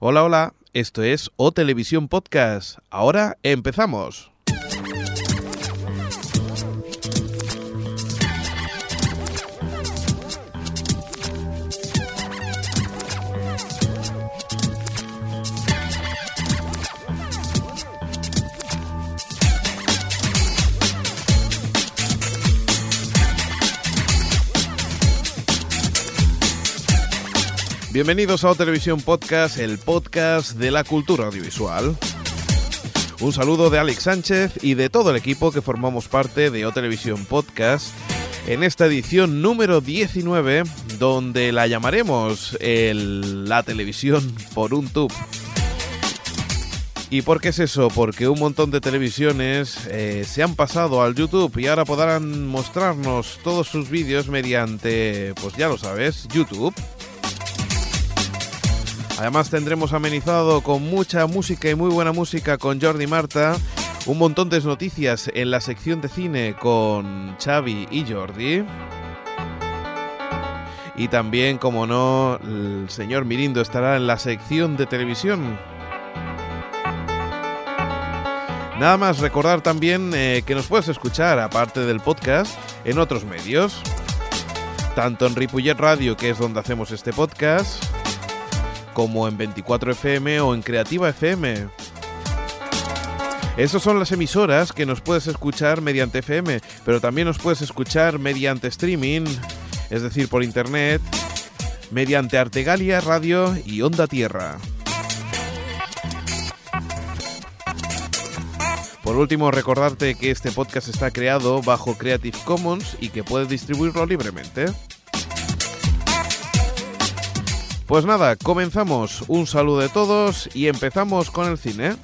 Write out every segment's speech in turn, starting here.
Hola, hola, esto es O Televisión Podcast. Ahora empezamos. Bienvenidos a O Televisión Podcast, el podcast de la cultura audiovisual. Un saludo de Alex Sánchez y de todo el equipo que formamos parte de O Televisión Podcast en esta edición número 19, donde la llamaremos el- la televisión por un tube. ¿Y por qué es eso? Porque un montón de televisiones eh, se han pasado al YouTube y ahora podrán mostrarnos todos sus vídeos mediante, pues ya lo sabes, YouTube. Además tendremos amenizado con mucha música y muy buena música con Jordi Marta, un montón de noticias en la sección de cine con Xavi y Jordi. Y también, como no, el señor Mirindo estará en la sección de televisión. Nada más recordar también eh, que nos puedes escuchar, aparte del podcast, en otros medios. Tanto en Ripollet Radio, que es donde hacemos este podcast, como en 24 FM o en Creativa FM. Esas son las emisoras que nos puedes escuchar mediante FM, pero también nos puedes escuchar mediante streaming, es decir, por internet, mediante Artegalia Radio y Onda Tierra. Por último, recordarte que este podcast está creado bajo Creative Commons y que puedes distribuirlo libremente. Pues nada, comenzamos. Un saludo de todos y empezamos con el cine.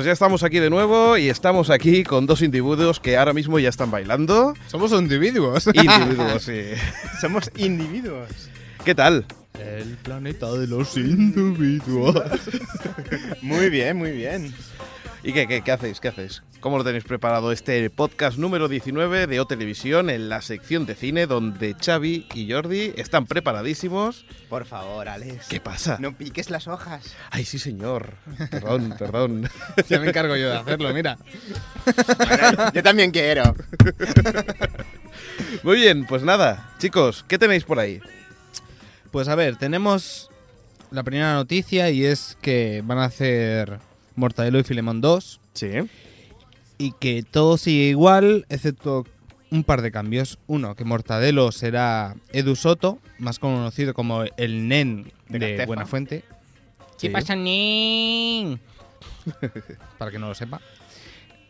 Pues ya estamos aquí de nuevo y estamos aquí con dos individuos que ahora mismo ya están bailando. Somos individuos. Individuos, sí. Somos individuos. ¿Qué tal? El planeta de los individuos. muy bien, muy bien. ¿Y qué, qué, qué hacéis? ¿Qué hacéis? ¿Cómo lo tenéis preparado este podcast número 19 de O Televisión en la sección de cine donde Xavi y Jordi están preparadísimos? Por favor, Alex. ¿Qué pasa? No piques las hojas. Ay, sí, señor. Perdón, perdón. Ya me encargo yo de hacerlo, mira. Bueno, yo también quiero. Muy bien, pues nada. Chicos, ¿qué tenéis por ahí? Pues a ver, tenemos la primera noticia y es que van a hacer Mortadelo y Filemón 2 Sí. y que todo sigue igual, excepto un par de cambios. Uno, que Mortadelo será Edu Soto, más conocido como el Nen De de. Buenafuente. Sí. ¿Qué pasa, Nen? Para que no lo sepa.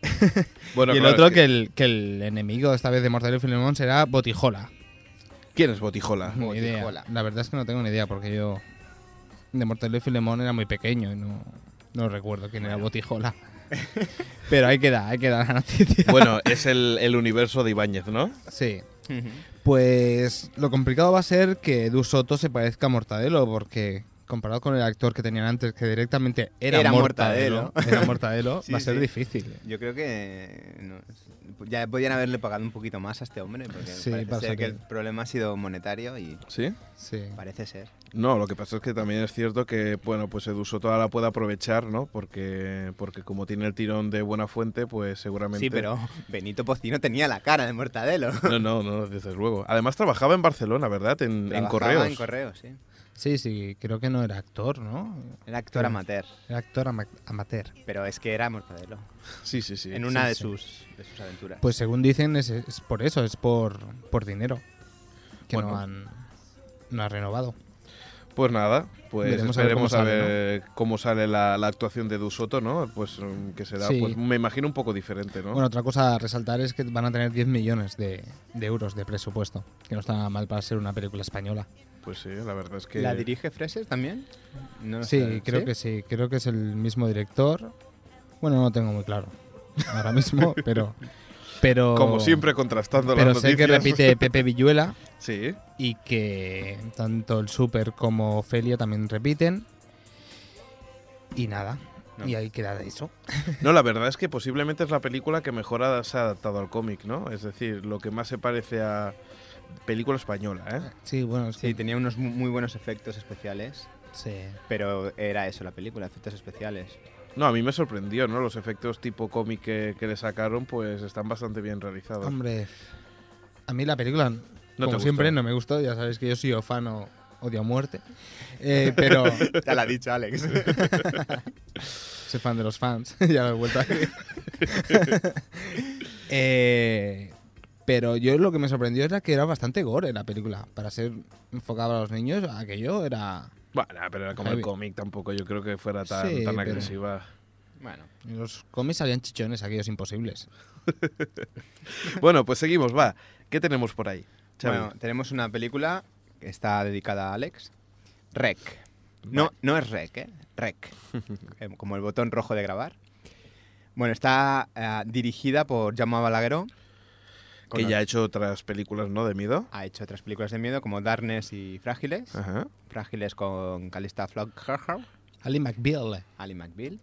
Bueno, y el claro, otro es que el, que el enemigo esta vez de Mortadelo y Filemón será Botijola. ¿Quién es Botijola? Ni idea. Botijola. La verdad es que no tengo ni idea porque yo de Mortadelo y Filemón era muy pequeño y no, no recuerdo quién era Botijola. Pero ahí queda, ahí queda la noticia. Bueno, es el, el universo de Ibáñez, ¿no? Sí. Pues lo complicado va a ser que Edu Soto se parezca a Mortadelo porque comparado con el actor que tenían antes que directamente era, Era Mortadelo, era Mortadelo, Sí, va a ser sí. difícil. Yo creo que no, ya podían haberle pagado un poquito más a este hombre porque Sí, parece pasa ser que el problema ha sido monetario y ¿Sí? Sí. parece ser. No, lo que pasa es que también es cierto que, bueno, pues Edu Soto ahora puede aprovechar, ¿no? Porque, porque como tiene el tirón de buena fuente, pues seguramente... Sí, pero Benito Pocino tenía la cara de Mortadelo. No, no, no, desde luego. Además trabajaba en Barcelona, ¿verdad? En, en correos. En correos, sí. Sí, sí, creo que no era actor, ¿no? Era actor amateur, Era actor ama- amateur. pero es que era Mortadelo. Sí, sí, sí. en una sí, de, sí. Sus, de sus aventuras. Pues según dicen es, es por eso, es por, por dinero. Que Bueno. no han no ha renovado. Pues nada, pues Veremos a ver esperemos a cómo ver, sale, cómo sale la, la actuación de Edu Soto, ¿no? Pues mm, que será, Sí. pues me imagino un poco diferente, ¿no? Bueno, otra cosa a resaltar es que van a tener 10 millones de, de euros de presupuesto, que no está mal para ser una película española. Pues sí, la verdad es que... ¿La dirige Freses también? No Sí, sé. creo que sí. Creo que es el mismo director. Bueno, no lo tengo muy claro ahora mismo, pero... pero Como siempre contrastando Pero las sé que noticias. repite Pepe Villuela Sí. y que tanto el Super como Ofelia también repiten. Y nada. No. Y ahí queda eso. No, la verdad es que posiblemente es la película que mejor se ha adaptado al cómic, ¿no? Es decir, lo que más se parece a película española, ¿eh? Sí, bueno, es Sí, que... tenía unos mu- muy buenos efectos especiales, Sí. pero era eso la película, efectos especiales. No, a mí me sorprendió, ¿no? Los efectos tipo cómic que, que le sacaron, pues están bastante bien realizados. Hombre, a mí la película, ¿No como siempre, no me gustó. Ya sabéis que yo soy fan o odio a muerte. Eh, pero Ya lo ha dicho Alex. soy fan de los fans. ya lo he vuelto a decir. Eh, pero yo lo que me sorprendió era que era bastante gore la película. Para ser enfocada a los niños, aquello era... Bueno, pero era como el cómic tampoco, yo creo que fuera tan, Sí, tan pero- agresiva. bueno, En los cómics salían chichones, aquellos imposibles. Bueno, pues seguimos, va. ¿Qué tenemos por ahí? Xavi? bueno, tenemos una película que está dedicada a Alex. Rec. No, no es Rec, ¿eh? Rec. Eh, Como el botón rojo de grabar. Bueno, está eh, dirigida por Jaume Balagueró. Que ya ha hecho otras películas, ¿no? De miedo. Ha hecho otras películas de miedo como Darkness y Frágiles. Ajá. Frágiles con Calista Flockhart. Ali McBeal. Ali McBeal.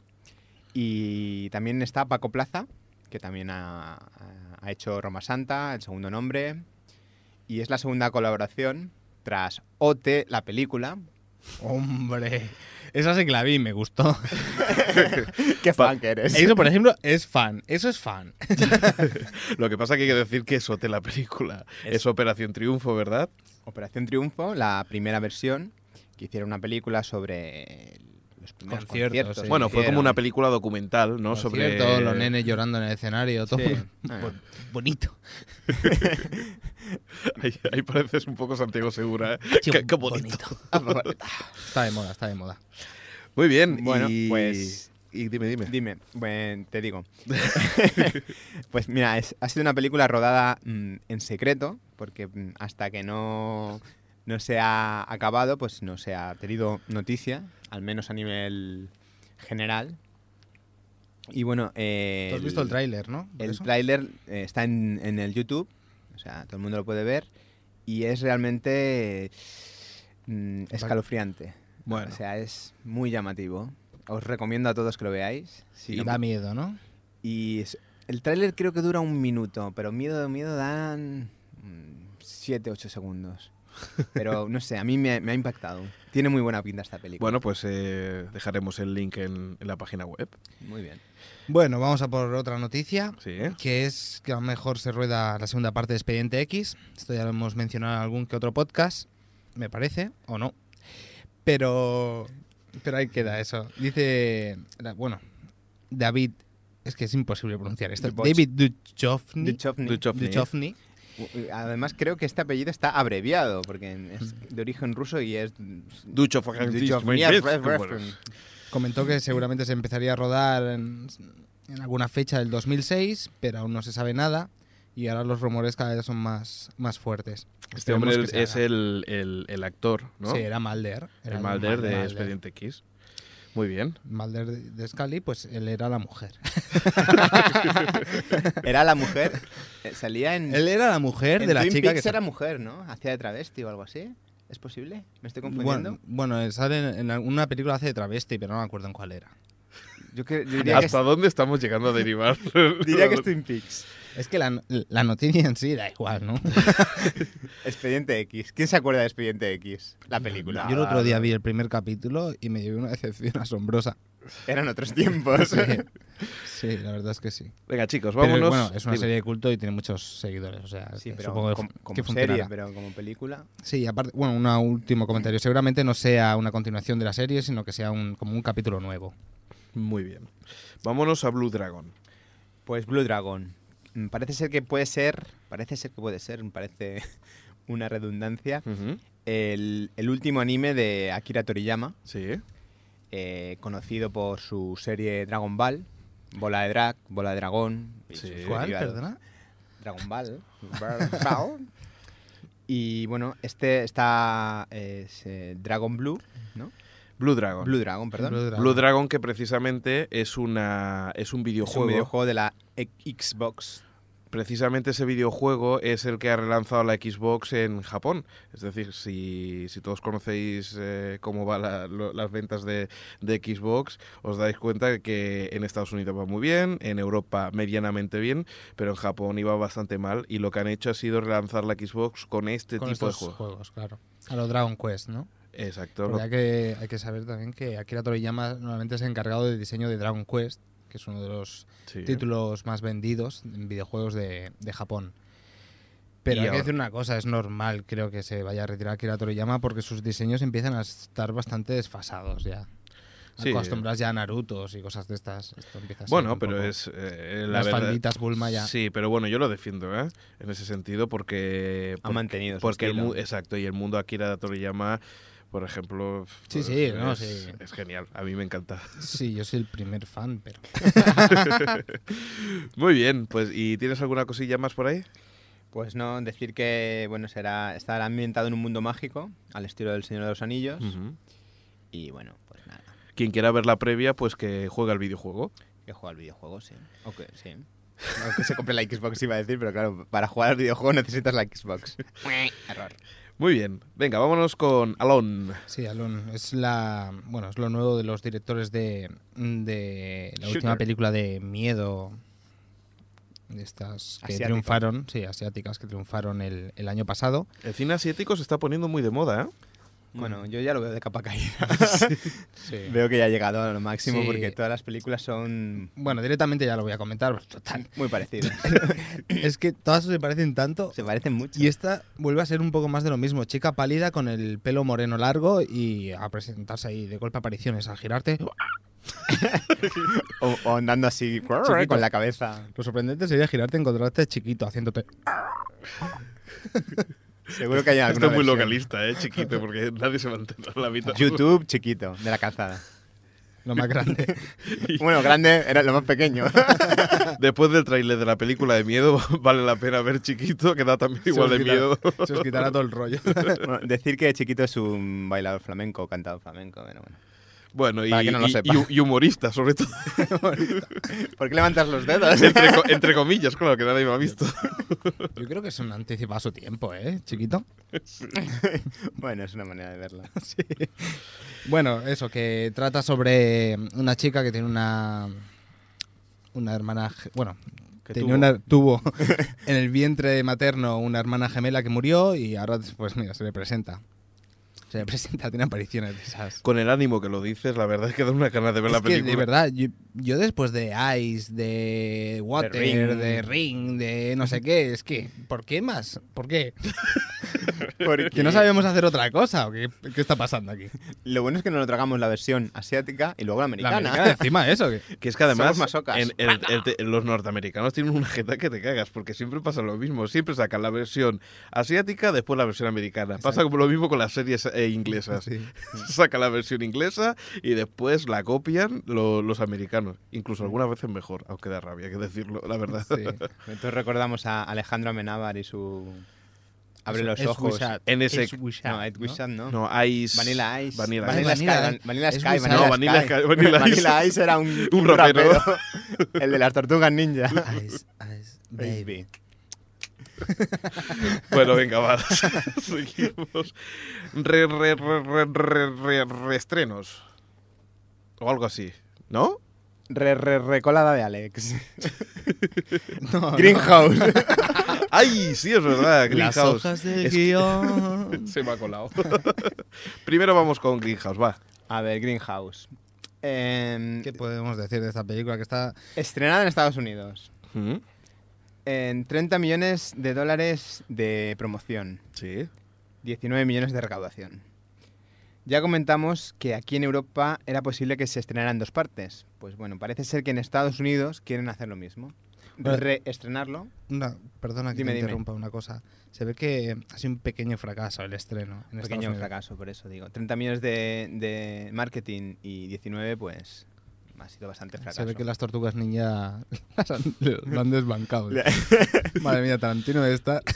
Y también está Paco Plaza, que también ha, ha- ha hecho Roma Santa, el segundo nombre. Y es la segunda colaboración tras OT, la película. Hombre, esa sí que la vi y me gustó. ¡Qué fan que eres! Eso, por ejemplo, es fan. Eso es fan. Lo que pasa que hay que decir que es OT la película. Es- Es Operación Triunfo, ¿verdad? Operación Triunfo, la primera versión, que hicieron una película sobre los primeros Conciertos, conciertos. sí. que bueno, fue como una película documental, ¿no? Sobre Sobre los nenes llorando en el escenario, todo Sí. Bo- bonito. Ahí, ahí pareces un poco Santiago Segura, ¿eh? Sí, qué, qué bonito. Está de moda, está de moda. Muy bien. Bueno, y... pues- Y dime, dime. Dime, bueno, te digo. pues mira, es- ha sido una película rodada mm, en secreto, porque mm, hasta que no, no se ha acabado, pues no se ha tenido noticia, al menos a nivel general. Y bueno, eh, Tú has visto el tráiler, ¿no? ¿De el tráiler eh, está en, en el YouTube, o sea, todo el mundo lo puede ver, y es realmente mm, escalofriante. Bueno. O sea, es muy llamativo. Os recomiendo a todos que lo veáis. Y Sí. da miedo, ¿no? Y es- el tráiler creo que dura un minuto, pero miedo, miedo dan 7, 8 segundos. Pero no sé, a mí me, me ha impactado. Tiene muy buena pinta esta película. Bueno, pues eh, dejaremos el link en, en la página web. Muy bien. Bueno, vamos a por otra noticia. Sí, ¿eh? Que es que a lo mejor se rueda la segunda parte de Expediente X. Esto ya lo hemos mencionado en algún que otro podcast, me parece, o no. Pero, pero ahí queda eso. Dice, la- bueno, David, es que es imposible pronunciar esto. Duchovny. David Duchovny. Duchovny. Duchovny. Duchovny. Además creo que este apellido está abreviado, porque es de origen ruso y es... Ducho Duchovny. Comentó que seguramente se empezaría a rodar en, en alguna fecha del 2006, pero aún no se sabe nada. Y ahora los rumores cada vez son más, más fuertes. Este Esperemos hombre es el, el- el actor, ¿no? Sí, era Mulder. Era el Mulder de Mulder. Expediente X. Muy bien. Mulder de, Scully, pues él era la mujer. Era la mujer, eh, salía en... él era la mujer en de la Twin chica que... Peaks sa- era mujer, ¿no? Hacía de travesti o algo así. ¿Es posible? ¿Me estoy confundiendo? Bueno, bueno, él sale en, alguna película hace de travesti, pero no me acuerdo en cuál era. Yo, que- yo diría, que es, ¿Hasta dónde estamos llegando a derivar? diría que es Twin Peaks. Es que la, la noticia en sí da igual, ¿no? Expediente X. ¿Quién se acuerda de Expediente X? La película. Yo el otro día vi el primer capítulo y me llevé una decepción asombrosa. Eran otros tiempos. Sí, sí, la verdad es que sí. Venga, chicos, Pero, vámonos. bueno, es una serie de culto y tiene muchos seguidores, o sea, Sí, pero supongo como que serie, pero como película. Sí, aparte, bueno, un último comentario. Seguramente no sea una continuación de la serie, sino que sea un, como un capítulo nuevo. Muy bien. Vámonos a Blue Dragon. Pues Blue Dragon. Mm, Parece ser que puede ser, parece ser que puede ser, me parece una redundancia, el, el último anime de Akira Toriyama, Sí. eh, conocido por su serie Dragon Ball, Bola de Drag, Bola de Dragón. Sí. ¿Cuál? Perdona. Dragon Ball. Ball. Y bueno, este está es, eh, Dragon Blue, ¿no? Blue Dragon. Blue Dragon, perdón. Blue Dragon. Blue Dragon que precisamente es una es un Es videojuego. un videojuego de la e- Xbox. Precisamente ese videojuego es el que ha relanzado la Xbox en Japón. Es decir, si, si todos conocéis eh, cómo van las ventas de, de Xbox, os dais cuenta de que en Estados Unidos va muy bien, en Europa medianamente bien, pero en Japón iba bastante mal y lo que han hecho ha sido relanzar la Xbox con este con tipo de estos juego. juegos, claro. A los Dragon Quest, ¿no? Exacto. Porque hay que, hay que saber también que Akira Toriyama normalmente es encargado del diseño de Dragon Quest, que es uno de los Sí. títulos más vendidos en videojuegos de, de Japón. Pero Y hay que decir una cosa, es normal creo que se vaya a retirar Akira Toriyama porque sus diseños empiezan a estar bastante desfasados ya. Sí. Acostumbras ya a Narutos y cosas de estas. Esto empieza a ser Bueno, un pero poco- es eh, la Las verdad- falditas Bulma ya. Sí, pero bueno, yo lo defiendo, ¿eh? En ese sentido, porque. Ha porque- mantenido su Porque el estilo. mu- exacto, y el mundo Akira Toriyama, por ejemplo. Sí, pues, sí, no, es, sí. es genial. A mí me encanta. Sí, yo soy el primer fan, pero... Muy bien, pues, ¿y tienes alguna cosilla más por ahí? Pues no, decir que bueno, será estará ambientado en un mundo mágico, al estilo del Señor de los Anillos. Y bueno, pues nada, Quien quiera ver la previa, pues que juegue al videojuego. que juega al videojuego, sí. Sí. No que se compre la Xbox iba a decir, pero claro, para jugar al videojuego necesitas la Xbox. Error. Muy bien, venga, vámonos con Alon. Sí, Alon, es la bueno, es lo nuevo de los directores de, de la última película de miedo de estas que triunfaron, sí, asiáticas que triunfaron el, el año pasado. El cine asiático se está poniendo muy de moda, ¿eh? Bueno, yo ya lo veo de capa caída. Sí. Veo que ya ha llegado a lo máximo Sí. porque todas las películas son Bueno, directamente ya lo voy a comentar, total. muy parecidas. Es que todas se parecen tanto se parecen mucho. y esta vuelve a ser un poco más de lo mismo, chica pálida con el pelo moreno largo y a presentarse ahí de golpe apariciones, al girarte. O, o andando así Chiquito. con la cabeza. Lo sorprendente sería girarte y encontrarte chiquito haciéndote Seguro que hay alguna Esto es muy versión. localista, ¿eh? Chiquito, porque nadie se va a entender la mitad. YouTube chiquito, de la calzada. lo más grande. Bueno, grande era lo más pequeño. Después del tráiler de la película de miedo, vale la pena ver Chiquito, que da también igual de miedo. Se os quitará todo el rollo. Bueno, decir que chiquito es un bailador flamenco, cantador flamenco. Bueno, bueno. Bueno, y, no humorista, sobre todo. ¿Por qué levantas los dedos? entre, co- entre comillas, claro, que nadie me ha visto. Yo creo que es un anticipado a su tiempo, ¿eh? Chiquito. bueno, es una manera de verlo. Bueno, eso, que trata sobre una chica que tiene una. Una hermana. Bueno, tenía tuvo. una, tuvo en el vientre materno una hermana gemela que murió y ahora, pues mira, se le presenta. Se presenta, tiene apariciones de esas. Con el ánimo que lo dices, la verdad es que da una ganas de ver la Es que, película. de verdad, yo, yo después de Ice, de Water, de Ring. Ring. de no sé qué, es que, ¿por qué más? ¿Por qué? Porque ¿Que no sabemos hacer otra cosa? ¿O qué, qué está pasando aquí? Lo bueno es que no nos tragamos la versión asiática y luego la La americana. americana encima de eso. que- Que es que además Somos masocas. en- el- el te- los norteamericanos tienen una jeta que te cagas, porque siempre pasa lo mismo. Siempre sacan la versión asiática, después la versión americana. Pasa como lo mismo con las series inglesas. Sí. Sacan la versión inglesa y después la copian lo- los americanos. Incluso algunas veces mejor, aunque da rabia que decirlo, la verdad. Sí. Entonces recordamos a Alejandro Amenábar y su... Abre los Es ojos. Wishad. En ese- Es Wishad, No, Wishad no. No, Ice. Vanilla Ice. Vanilla Vanilla. Sky. Vanilla- Sky. Vanilla Sky. Vanilla Vanilla Ice. Era un, Un rapero. El de las tortugas ninja. Ice, ice, baby. Bueno, venga, va. Seguimos. Re, re, re, re, re, re- reestrenos. O algo así. ¿No? Re, re, recolada de Alex. No, Greenhouse. ¡Ay! Sí, es verdad. Las Greenhouse. hojas del Es que- guion. Se me ha colado. Primero vamos con Greenhouse, va. A ver, Greenhouse. Em, ¿Qué podemos decir de esta película que está... estrenada en Estados Unidos. Mm, En 30 millones de dólares de promoción. Sí. 19 millones de recaudación. Ya comentamos que aquí en Europa era posible que se estrenara en dos partes. Pues bueno, parece ser que en Estados Unidos quieren hacer lo mismo. Reestrenarlo. Una, perdona que Dime, te dime. interrumpa una cosa. Se ve que ha sido un pequeño fracaso el estreno. En Pequeño fracaso, por eso digo. 30 millones de, de marketing y 19, pues ha sido bastante fracaso. Se ve que las tortugas ninja las han- lo han desbancado. Madre mía, Tarantino está.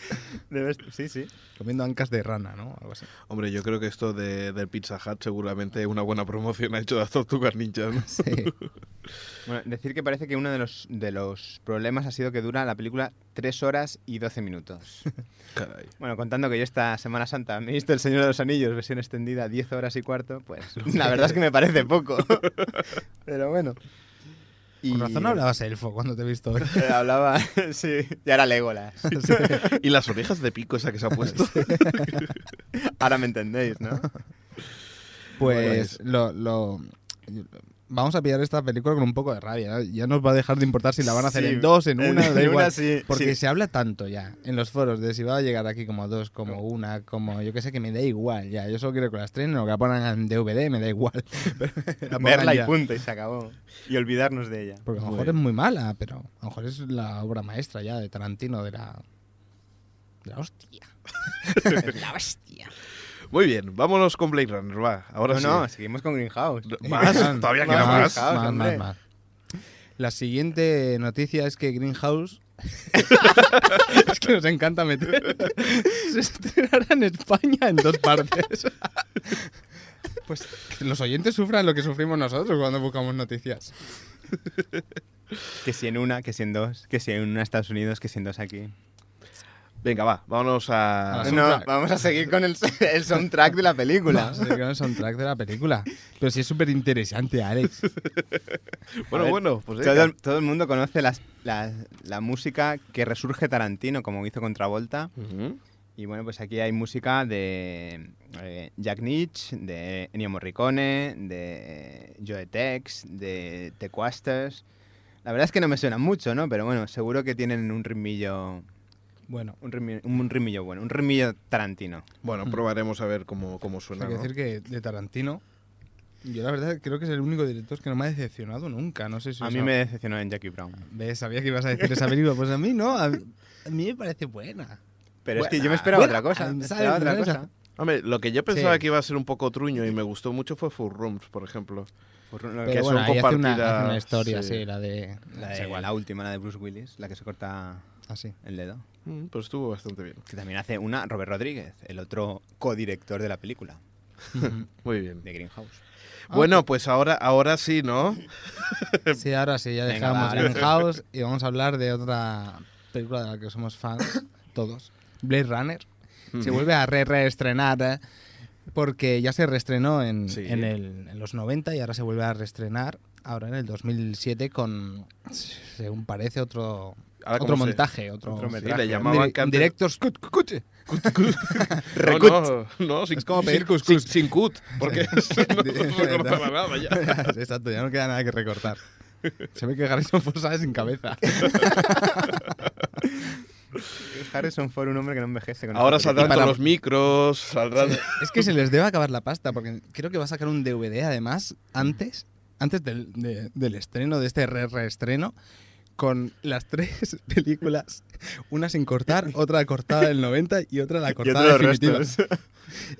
Debes- Sí, sí. Comiendo ancas de rana, ¿no? Algo así. Hombre, yo creo que esto de, del Pizza Hut seguramente una buena promoción ha hecho de las tortugas ninjas. ¿no? Sí. Bueno, decir que parece que uno de los, de los problemas ha sido que dura la película 3 horas y 12 minutos. Caray. Bueno, contando que yo esta Semana Santa me he visto El Señor de los Anillos, versión extendida, 10 horas y cuarto, pues la verdad es que me parece poco. Pero bueno. Y- Con razón hablabas elfo cuando te he visto hoy. Eh, Hablaba, sí, y ahora Legolas. Y las orejas de pico esa que se ha puesto. Ahora me entendéis, ¿no? Pues lo, lo- Vamos a pillar esta película con un poco de rabia. Ya nos va a dejar de importar si la van a hacer Sí, en dos, en en- una, da en igual. una sí, Porque sí. se habla tanto ya en los foros de si va a llegar aquí como dos, como una, como yo que sé, que me da igual. Ya, yo solo quiero que la estrenen o que la pongan en DVD, me da igual. Verla y punto, y se acabó. Y olvidarnos de ella. Porque a lo mejor es muy mala, pero a lo mejor es la obra maestra ya de Tarantino, de la. de la hostia. la bestia. Muy bien, vámonos con Blade Runner, va. Ahora no, sí. no, seguimos con Greenhouse. ¿Más? Todavía queda Más. más. Greenhouse, hombre. La siguiente noticia es que Greenhouse. es que nos encanta meter. Se estrenará en España en dos partes. pues que los oyentes sufran lo que sufrimos nosotros cuando buscamos noticias. Que si en una, que si en dos, que si en una Estados Unidos, que si en dos aquí. Venga, va, vámonos a... No, vamos a seguir con el, el soundtrack de la película. Se quedó el soundtrack de la película. Pero sí es súper interesante, Alex. Bueno, A ver, bueno, pues Todo el, todo el mundo conoce las- la, la música que resurge Tarantino, como hizo con Travolta. Ujú. Y bueno, pues aquí hay música de eh, Jack Nitch, de Ennio Morricone, de Joe Tex, de The Quasters. La verdad es que no me suenan mucho, ¿no? Pero bueno, seguro que tienen un ritmillo, Bueno, un ritmillo, un ritmillo bueno, un ritmillo Tarantino. Bueno, Mm. probaremos a ver cómo, cómo suena. hay que ¿no? decir que de Tarantino. Yo la verdad creo que es el único director que no me ha decepcionado nunca. No sé si A mí ha- me decepcionó en Jackie Brown. ¿Ves? Sabía que ibas a decir esa película. Pues a mí no. A, a mí me parece buena. Pero es que yo me esperaba buena. otra cosa. Me ¿sabes? esperaba otra ¿No? Esa- cosa. Hombre, lo que yo pensaba Sí. que iba a ser un poco truño y me gustó mucho fue Full Rooms, por ejemplo. Pero que bueno, son hace una, hace una historia, sí. sí, la de... La, es de- igual. la última, la de Bruce Willis, la que se corta Así. el dedo. Mm, Pues estuvo bastante bien. Que también hace una Robert Rodríguez, el otro codirector de la película, Muy bien. de Greenhouse. Ah, Bueno, pues ahora, ahora sí, ¿no? Sí, ahora sí, ya Venga, dejamos va. Greenhouse y vamos a hablar de otra película de la que somos fans, todos. Blade Runner. Se Ujú. vuelve a re reestrenar eh, porque ya se reestrenó en, Sí. en, el- en los 90 y ahora se vuelve a reestrenar ahora en el 2007 con, según parece, otro, Ahora, otro ¿cómo se- montaje. Otro, otro Sí, metraje. le llamaban Di- que antes- Director's cut, cut, cut. No, no, no, sin, Es como pedir sin- cuscús. sin, sin cut, porque no, no recortaba nada ya. Exacto, ya no queda nada que recortar. Se ve que Harrison Ford sale sin cabeza. Harrison Ford, un hombre que no envejece. Con Ahora saldrán para- con los micros, saldrán... Es que se les debe acabar la pasta, porque creo que va a sacar un DVD además antes, antes del, de- del estreno, de este re reestreno, con las tres películas, una sin cortar, otra cortada del 90 y otra la cortada definitiva.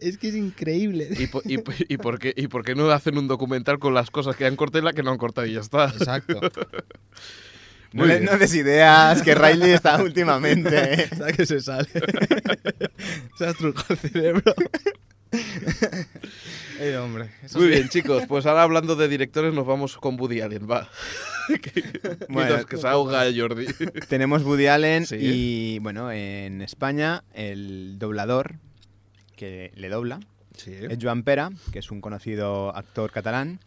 Es que es increíble. ¿Y, po- y, y por qué, ¿Y por qué no hacen un documental con las cosas que han cortado y las que no han cortado y ya está? Exacto. No, Muy le- bien. no des ideas, que Riley está últimamente. ¿eh? ¿Sabes que se sale? se ha estrujado el cerebro. Eh, hombre. eso Muy sí. bien, chicos, pues ahora hablando de directores nos vamos con Woody Allen, va. Bueno, que se ahoga Jordi. Tenemos Woody Allen Sí. y, bueno, en España el doblador que le dobla Sí. es Joan Pera, que es un conocido actor catalán.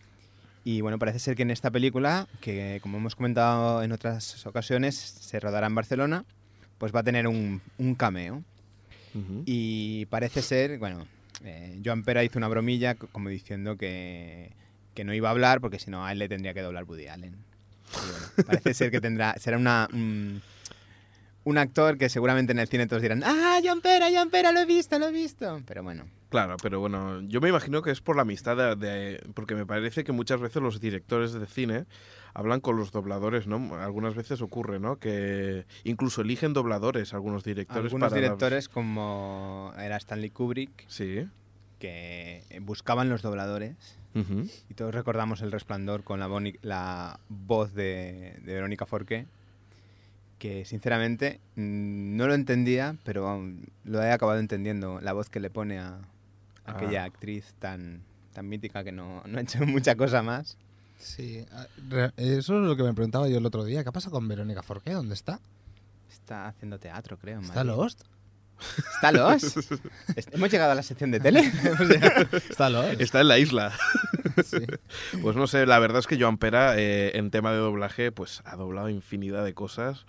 Y bueno, parece ser que en esta película, que como hemos comentado en otras ocasiones, se rodará en Barcelona, pues va a tener un, un cameo. Y parece ser, bueno, eh, Joan Pera hizo una bromilla como diciendo que, que no iba a hablar porque si no a él le tendría que doblar Woody Allen. Bueno, parece ser que tendrá, será una, un, un actor que seguramente en el cine todos dirán, ¡Ah, Joan Pera, Joan Pera, lo he visto, lo he visto! Pero bueno, Claro, pero bueno, yo me imagino que es por la amistad de, de- porque me parece que muchas veces los directores de cine hablan con los dobladores, ¿no? Algunas veces ocurre, ¿no? Que incluso eligen dobladores algunos directores algunos para dar- directores como era Stanley Kubrick, Sí. que buscaban los dobladores. Y todos recordamos El Resplandor con la voz de, de Verónica Forqué, que sinceramente mm, no lo entendía, pero um, lo he acabado entendiendo, la voz que le pone a aquella Ah. actriz tan, tan mítica que no, no ha hecho mucha cosa más. Sí, ah, eso es lo que me preguntaba yo el otro día. ¿Qué ha pasado con Verónica Forqué? ¿Dónde está? Está haciendo teatro, creo. ¿Está Madrid. Lost? ¿Está Lost? ¿Hemos llegado a la sección de tele? ¿Está Lost? Está en la isla. Sí. Pues no sé, la verdad es que Joan Pera eh, en tema de doblaje pues ha doblado infinidad de cosas.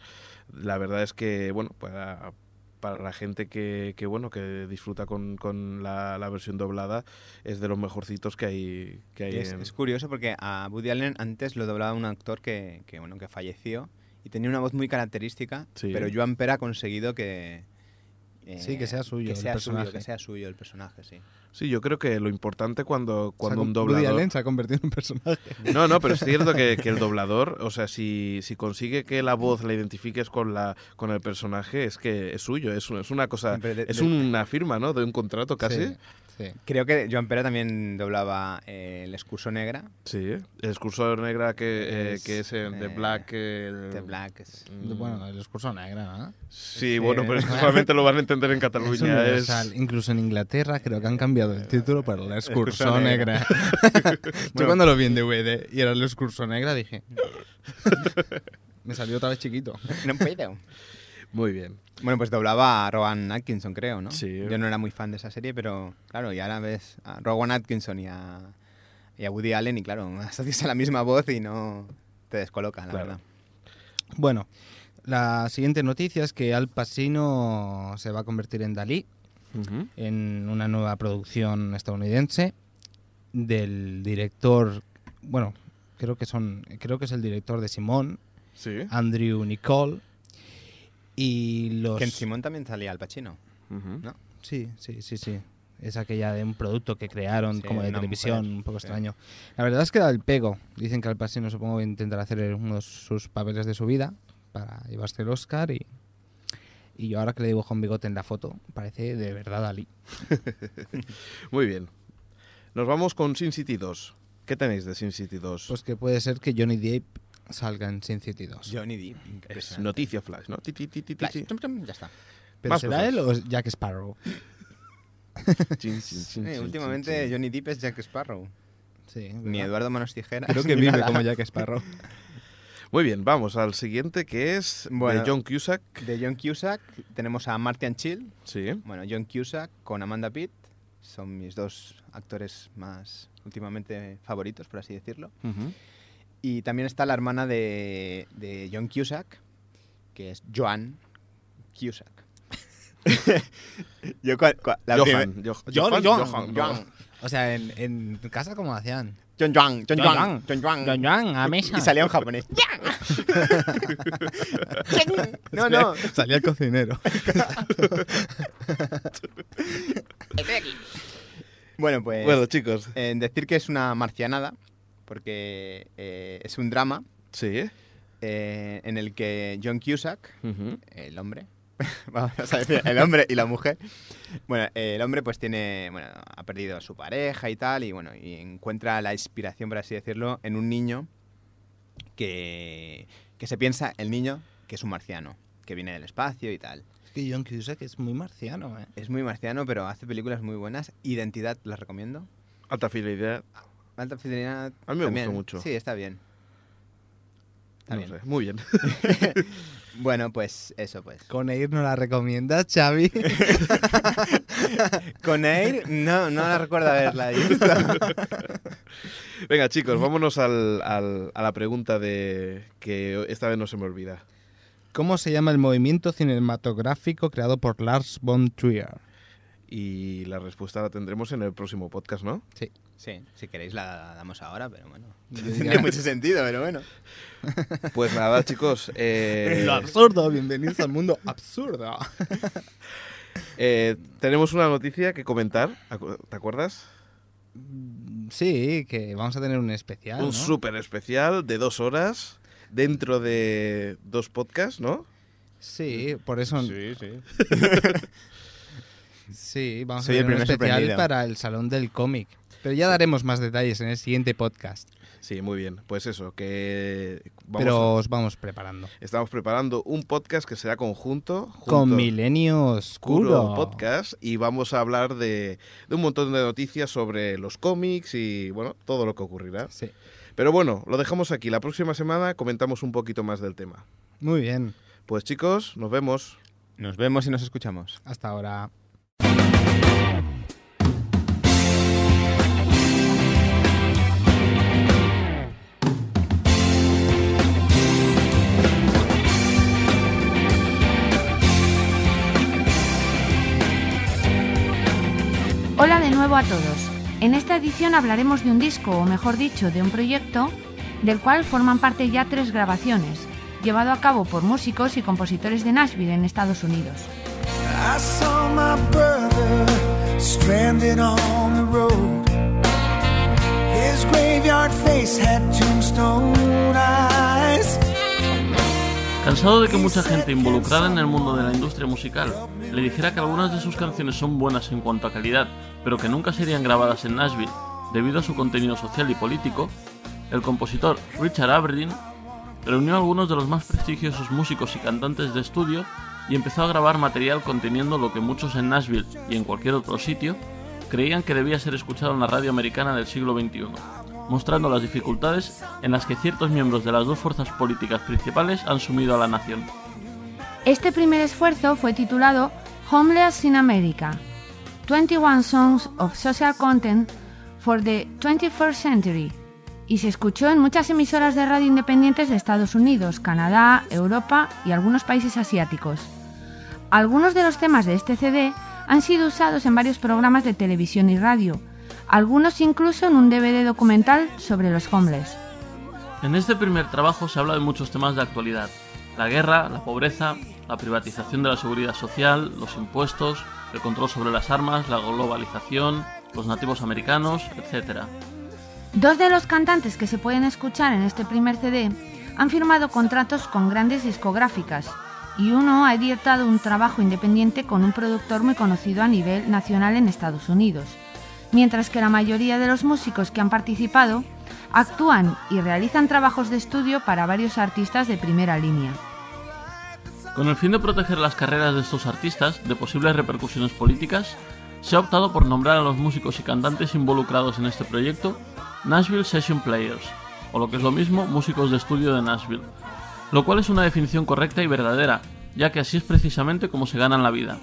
La verdad es que, bueno, para, para la gente que, que, bueno, que disfruta con, con la, la versión doblada es de los mejorcitos que hay, que hay es, en- es curioso porque a Woody Allen antes lo doblaba un actor que, que, bueno, que falleció y tenía una voz muy característica, Sí. pero Joan Pera ha conseguido que... eh, Sí, que sea suyo que el sea personaje. Suyo, que sea suyo el personaje, sí. Sí, yo creo que lo importante cuando, cuando un Woody doblador... Allen se ha convertido en un personaje. No, no, pero es cierto que, que el doblador, o sea, si, si consigue que la voz la identifiques con la con el personaje, es que es suyo, es, un- es una cosa, de- es de- una firma, ¿no? De un contrato casi. Sí, sí. Creo que Joan Pera también doblaba eh, El Excurso Negra, Sí, el discurso negra que, eh, Es, que es en The eh, Black. el- The Black. es- Mm, Bueno, el discurso negra, ¿no? sí, es bueno, que- pero es que solamente lo van a entender en Cataluña. Es. Incluso en Inglaterra creo que han cambiado el título para excurso Excurso negra. negra. Yo Bueno. cuando lo vi en DVD y era el excurso negra dije... Me salió otra vez chiquito. No puedo. Muy bien. Bueno, pues doblaba a Rowan Atkinson, creo, ¿no? Sí. Yo no era muy fan de esa serie, pero claro, y ahora ves a Rowan Atkinson y a, y a Woody Allen y claro, asocias a la misma voz y no te descoloca, la Claro. verdad. Bueno, la siguiente noticia es que Al Pacino se va a convertir en Dalí en una nueva producción estadounidense del director, bueno, creo que son, creo que es el director de Simón, Sí. Andrew Nicole y los Que en Simón también salía Al Pacino. ¿no? Sí, sí, sí, sí. Es aquella de un producto que crearon Sí, como de televisión, mujer, un poco sí. extraño. La verdad es que da el pego. Dicen que Al Pacino supongo que intentará hacer uno de sus papeles de su vida para llevarse el Oscar y, y yo ahora que le dibujo un bigote en la foto, parece de verdad Ali. Muy bien. Nos vamos con Sin City 2. ¿Qué tenéis de Sin City 2? Pues que puede ser que Johnny Depp salga en Sin City 2. Johnny Depp. es noticia flash, ¿no? Ti, ti, ti, ti, ti, Flash, ti. tum, tum, ya está. ¿Pero más será cosas. él o es Jack Sparrow? Chin, chin, chin, Eh, chin, últimamente chin, chin. Johnny Depp es Jack Sparrow. Sí, Ni ¿verdad? Eduardo Manos Tijeras. Creo que ni vive nada. como Jack Sparrow. Muy bien, vamos al siguiente que es Bueno. de John Cusack. De John Cusack tenemos a Martian Chill. Sí. Bueno, John Cusack con Amanda Pitt. Son mis dos actores más últimamente favoritos, por así decirlo. Ujú. Y también está la hermana de, de John Cusack, que es Joan Cusack. Yo cua- cua- la Johan, John, Johan, John, Johan, Joan. O sea, en, en casa como hacían. John Joan, John John Joan, Joan. John Joan. a mesa. Y salía en japonés. no, no. Salía el cocinero. Bueno, pues Bueno, chicos. en decir que es una marcianada, porque eh, es un drama Sí. eh, en el que John Cusack, Ujú. el hombre, vamos a decir, el hombre y la mujer, bueno, eh, el hombre pues tiene, bueno, ha perdido a su pareja y tal, y bueno, y encuentra la inspiración, por así decirlo, en un niño que, que se piensa, el niño, que es un marciano, que viene del espacio y tal. Es que John Cusack es muy marciano, ¿eh? Es muy marciano, pero hace películas muy buenas. Identidad, las recomiendo. Alta fidelidad. Alta fidelidad. A mí me también. gustó mucho. Sí, está bien. Está No bien. sé, Muy bien. Bueno, pues eso, pues. Con Air no la recomiendas, Xavi. Con Air, no, no la recuerdo haberla visto. Venga, chicos, vámonos al- al- a la pregunta de que esta vez no se me olvida. ¿Cómo se llama el movimiento cinematográfico creado por Lars von Trier? Y la respuesta la tendremos en el próximo podcast, ¿no? Sí, si queréis la damos ahora, pero bueno. No tiene mucho sentido, pero bueno. Pues nada, chicos. eh, Lo absurdo, bienvenidos al mundo absurdo. eh, tenemos una noticia que comentar. ¿Te acuerdas? Sí, que vamos a tener un especial. Un ¿no? súper especial de dos horas dentro de dos podcasts, ¿no? Sí, por eso. Sí, sí. vamos Soy a tener un especial para el Salón del Cómic. Pero ya daremos más detalles en el siguiente podcast. Sí, muy bien. Pues eso, que vamos Pero a- os vamos preparando. estamos preparando un podcast que será conjunto. Con Milenio Oscuro Oscuro. Podcast y vamos a hablar de, de un montón de noticias sobre los cómics y bueno, todo lo que ocurrirá. Sí. Pero bueno, lo dejamos aquí. La próxima semana comentamos un poquito más del tema. Muy bien. Pues chicos, nos vemos. Nos vemos y nos escuchamos. Hasta ahora. Hola de nuevo a todos. En esta edición hablaremos de un disco, o mejor dicho, de un proyecto, del cual forman parte ya tres grabaciones, llevado a cabo por músicos y compositores de Nashville en Estados Unidos. Cansado de que mucha gente involucrada en el mundo de la industria musical le dijera que algunas de sus canciones son buenas en cuanto a calidad, pero que nunca serían grabadas en Nashville debido a su contenido social y político, el compositor Richard Aberdeen reunió a algunos de los más prestigiosos músicos y cantantes de estudio y empezó a grabar material conteniendo lo que muchos en Nashville y en cualquier otro sitio creían que debía ser escuchado en la radio americana del siglo XXI, mostrando las dificultades en las que ciertos miembros de las dos fuerzas políticas principales han sumido a la nación. Este primer esfuerzo fue titulado Homeless in America, 21 Songs of Social Content for the 21st Century, y se escuchó en muchas emisoras de radio independientes de Estados Unidos, Canadá, Europa y algunos países asiáticos. Algunos de los temas de este CD han sido usados en varios programas de televisión y radio, algunos incluso en un DVD documental sobre los homeless. En este primer trabajo se habla de muchos temas de actualidad. La guerra, la pobreza, la privatización de la seguridad social, los impuestos, el control sobre las armas, la globalización, los nativos americanos, etc. Dos de los cantantes que se pueden escuchar en este primer CD han firmado contratos con grandes discográficas y uno ha editado un trabajo independiente con un productor muy conocido a nivel nacional en Estados Unidos, mientras que la mayoría de los músicos que han participado actúan y realizan trabajos de estudio para varios artistas de primera línea. Con el fin de proteger las carreras de estos artistas de posibles repercusiones políticas, se ha optado por nombrar a los músicos y cantantes involucrados en este proyecto Nashville Session Players, o lo que es lo mismo, músicos de estudio de Nashville, lo cual es una definición correcta y verdadera, ya que así es precisamente como se ganan la vida.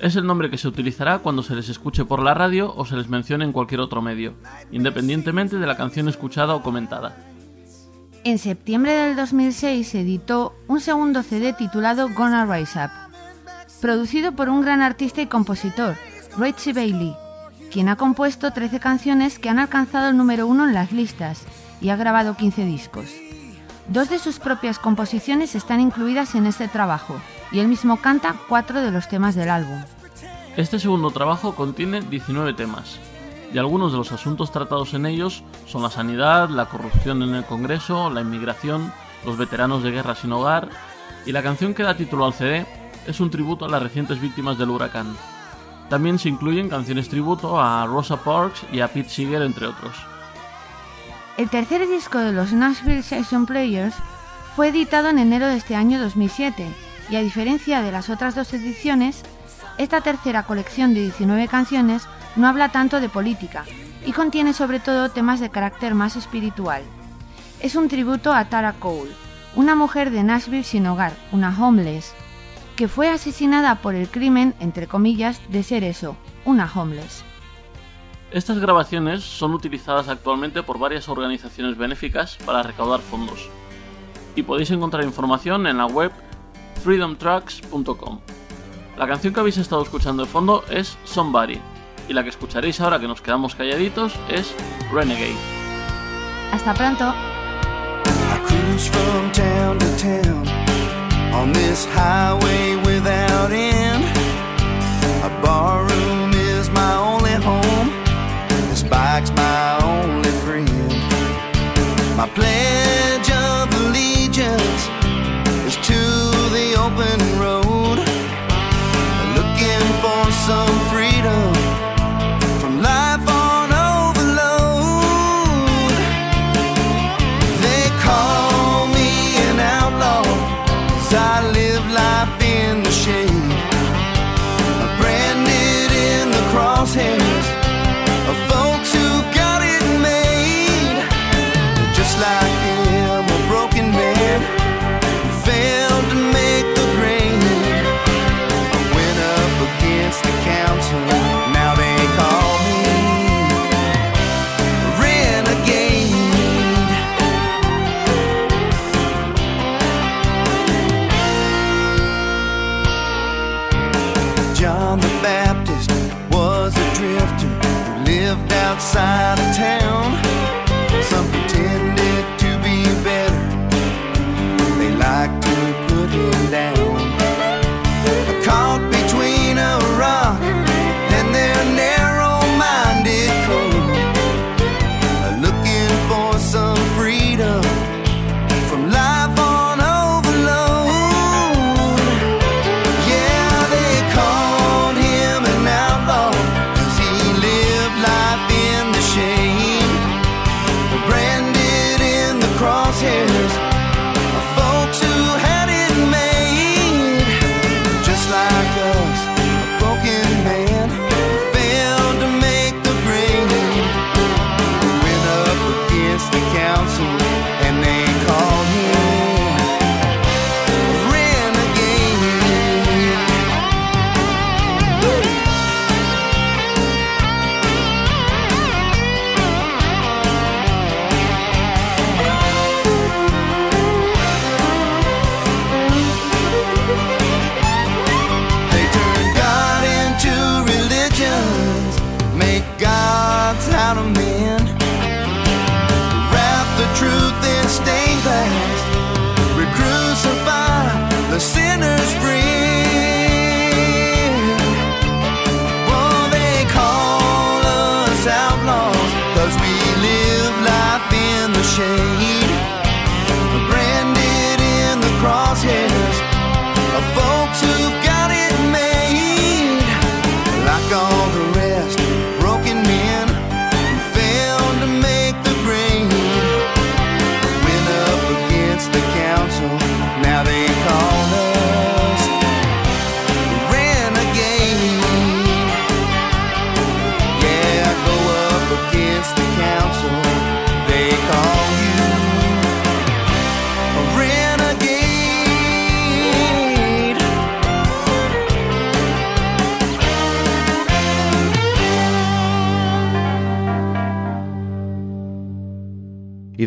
Es el nombre que se utilizará cuando se les escuche por la radio o se les mencione en cualquier otro medio, independientemente de la canción escuchada o comentada. En septiembre del 2006 se editó un segundo CD titulado Gonna Rise Up, producido por un gran artista y compositor, Richie Bailey, quien ha compuesto 13 canciones que han alcanzado el número uno en las listas y ha grabado 15 discos. Dos de sus propias composiciones están incluidas en este trabajo y él mismo canta cuatro de los temas del álbum. Este segundo trabajo contiene 19 temas, y algunos de los asuntos tratados en ellos son la sanidad, la corrupción en el Congreso, la inmigración, los veteranos de guerra sin hogar, y la canción que da título al CD es un tributo a las recientes víctimas del huracán. También se incluyen canciones tributo a Rosa Parks y a Pete Seeger, entre otros. El tercer disco de los Nashville Session Players fue editado en enero de este año 2007 y a diferencia de las otras dos ediciones, esta tercera colección de 19 canciones no habla tanto de política y contiene sobre todo temas de carácter más espiritual. Es un tributo a Tara Cole, una mujer de Nashville sin hogar, una homeless, que fue asesinada por el crimen, entre comillas, de ser eso, una homeless. Estas grabaciones son utilizadas actualmente por varias organizaciones benéficas para recaudar fondos. Y podéis encontrar información en la web freedomtracks.com. La canción que habéis estado escuchando de fondo es Somebody, y la que escucharéis ahora que nos quedamos calladitos es Renegade. Hasta pronto. Town to open time.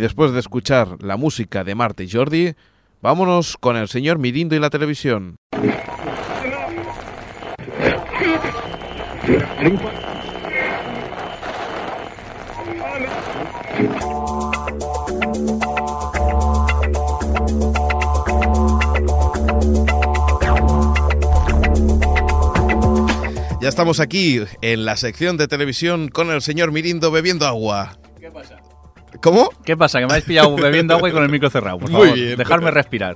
Después de escuchar la música de Marta y Jordi, vámonos con el señor Mirindo y la televisión. Ya estamos aquí en la sección de televisión con el señor Mirindo bebiendo agua. ¿Cómo? ¿Qué pasa? Que me habéis pillado bebiendo agua y con el micro cerrado. Por Muy favor, bien. dejarme respirar.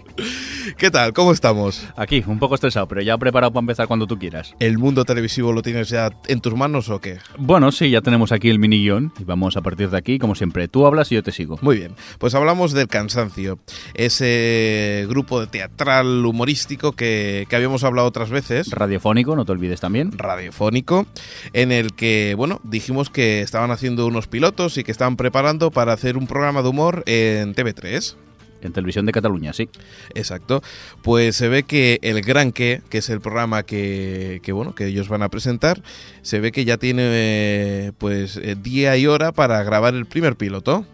¿Qué tal? ¿Cómo estamos? Aquí, un poco estresado, pero ya preparado para empezar cuando tú quieras. ¿El mundo televisivo lo tienes ya en tus manos o qué? Bueno, sí, ya tenemos aquí el mini guion y vamos a partir de aquí, como siempre. Tú hablas y yo te sigo. Muy bien, pues hablamos del cansancio, ese grupo de teatral humorístico que, que habíamos hablado otras veces, Radiofónico, no te olvides también. radiofónico, en el que, bueno, dijimos que estaban haciendo unos pilotos y que estaban preparando para hacer un programa de humor en TV3. En Televisión de Cataluña, sí. Exacto. Pues se ve que el Gran Que, que es el programa que, que, bueno, que ellos van a presentar, se ve que ya tiene pues eh, día y hora para grabar el primer piloto.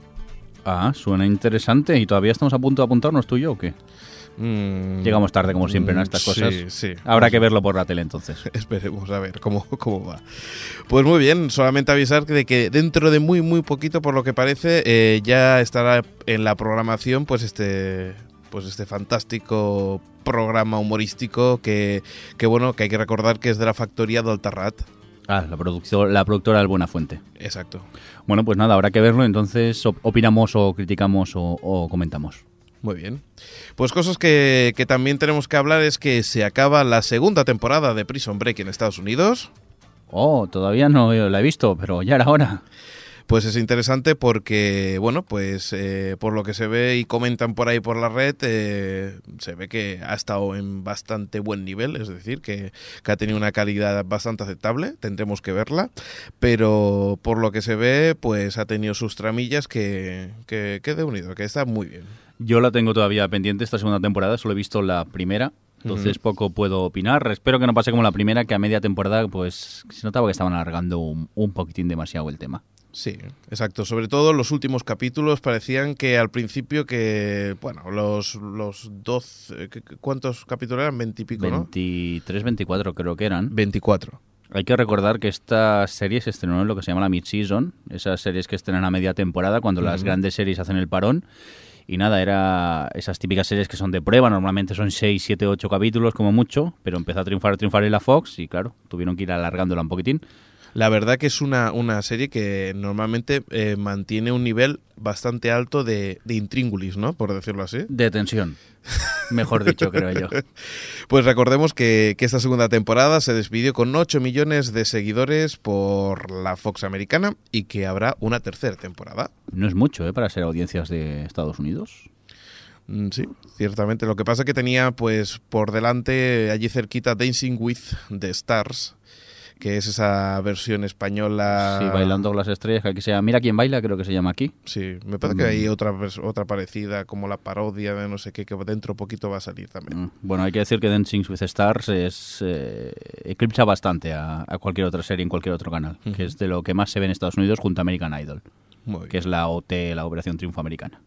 Ah, suena interesante. ¿Y todavía estamos a punto de apuntarnos tú y yo o qué? Mm, Llegamos tarde, como siempre, ¿no? Estas sí, cosas. sí. Habrá que verlo por la tele entonces. Esperemos a ver cómo, cómo va. Pues muy bien, solamente avisar de que dentro de muy, muy poquito, por lo que parece, eh, ya estará en la programación pues este, pues este fantástico programa humorístico que, que, bueno, que hay que recordar que es de la factoría de Altarrat. Ah, la, producción, la productora del Buena Fuente. Exacto. Bueno, pues nada, habrá que verlo. Entonces, op- opinamos o criticamos o, o comentamos. Muy bien. Pues cosas que, que también tenemos que hablar es que se acaba la segunda temporada de Prison Break en Estados Unidos. Oh, todavía no la he visto, pero ya era hora. Pues es interesante porque, bueno, pues eh, por lo que se ve y comentan por ahí por la red, eh, se ve que ha estado en bastante buen nivel, es decir, que, que ha tenido una calidad bastante aceptable, tendremos que verla, pero por lo que se ve, pues ha tenido sus tramillas que, que, que de unido, que está muy bien. Yo la tengo todavía pendiente esta segunda temporada, solo he visto la primera, entonces poco puedo opinar. Espero que no pase como la primera, que a media temporada pues se notaba que estaban alargando un, un poquitín demasiado el tema. Sí, exacto. Sobre todo los últimos capítulos parecían que al principio que, bueno, los, los 12, ¿qué- qué- ¿cuántos capítulos eran? Veintipico, ¿no? 23, 24 creo que eran. 24. Hay que recordar que esta serie se estrenó en lo que se llama la mid-season, esas series que estrenan a media temporada cuando las grandes series hacen el parón. Y nada, era esas típicas series que son de prueba, normalmente son 6, 7, 8 capítulos como mucho, pero empezó a triunfar, a triunfar en la Fox y claro, tuvieron que ir alargándola un poquitín. La verdad que es una, una serie que normalmente eh, mantiene un nivel bastante alto de, de intríngulis, ¿no? Por decirlo así. De tensión, mejor dicho, creo yo. Pues recordemos que, que esta segunda temporada se despidió con 8 millones de seguidores por la Fox americana y que habrá una tercera temporada. No es mucho, ¿eh? Para ser audiencias de Estados Unidos. Mm, Sí, ciertamente. Lo que pasa es que tenía pues por delante allí cerquita Dancing with the Stars, que es esa versión española. Sí, bailando con las estrellas, que aquí se llama Mira quién baila, creo que se llama aquí. Sí, me parece que hay otra vers- otra parecida como la parodia de no sé qué que dentro poquito va a salir también. Mm, Bueno, hay que decir que Dancing with Stars es eh, eclipsa bastante a, a cualquier otra serie en cualquier otro canal, que es de lo que más se ve en Estados Unidos junto a American Idol, que es la OT, la Operación Triunfo Americana.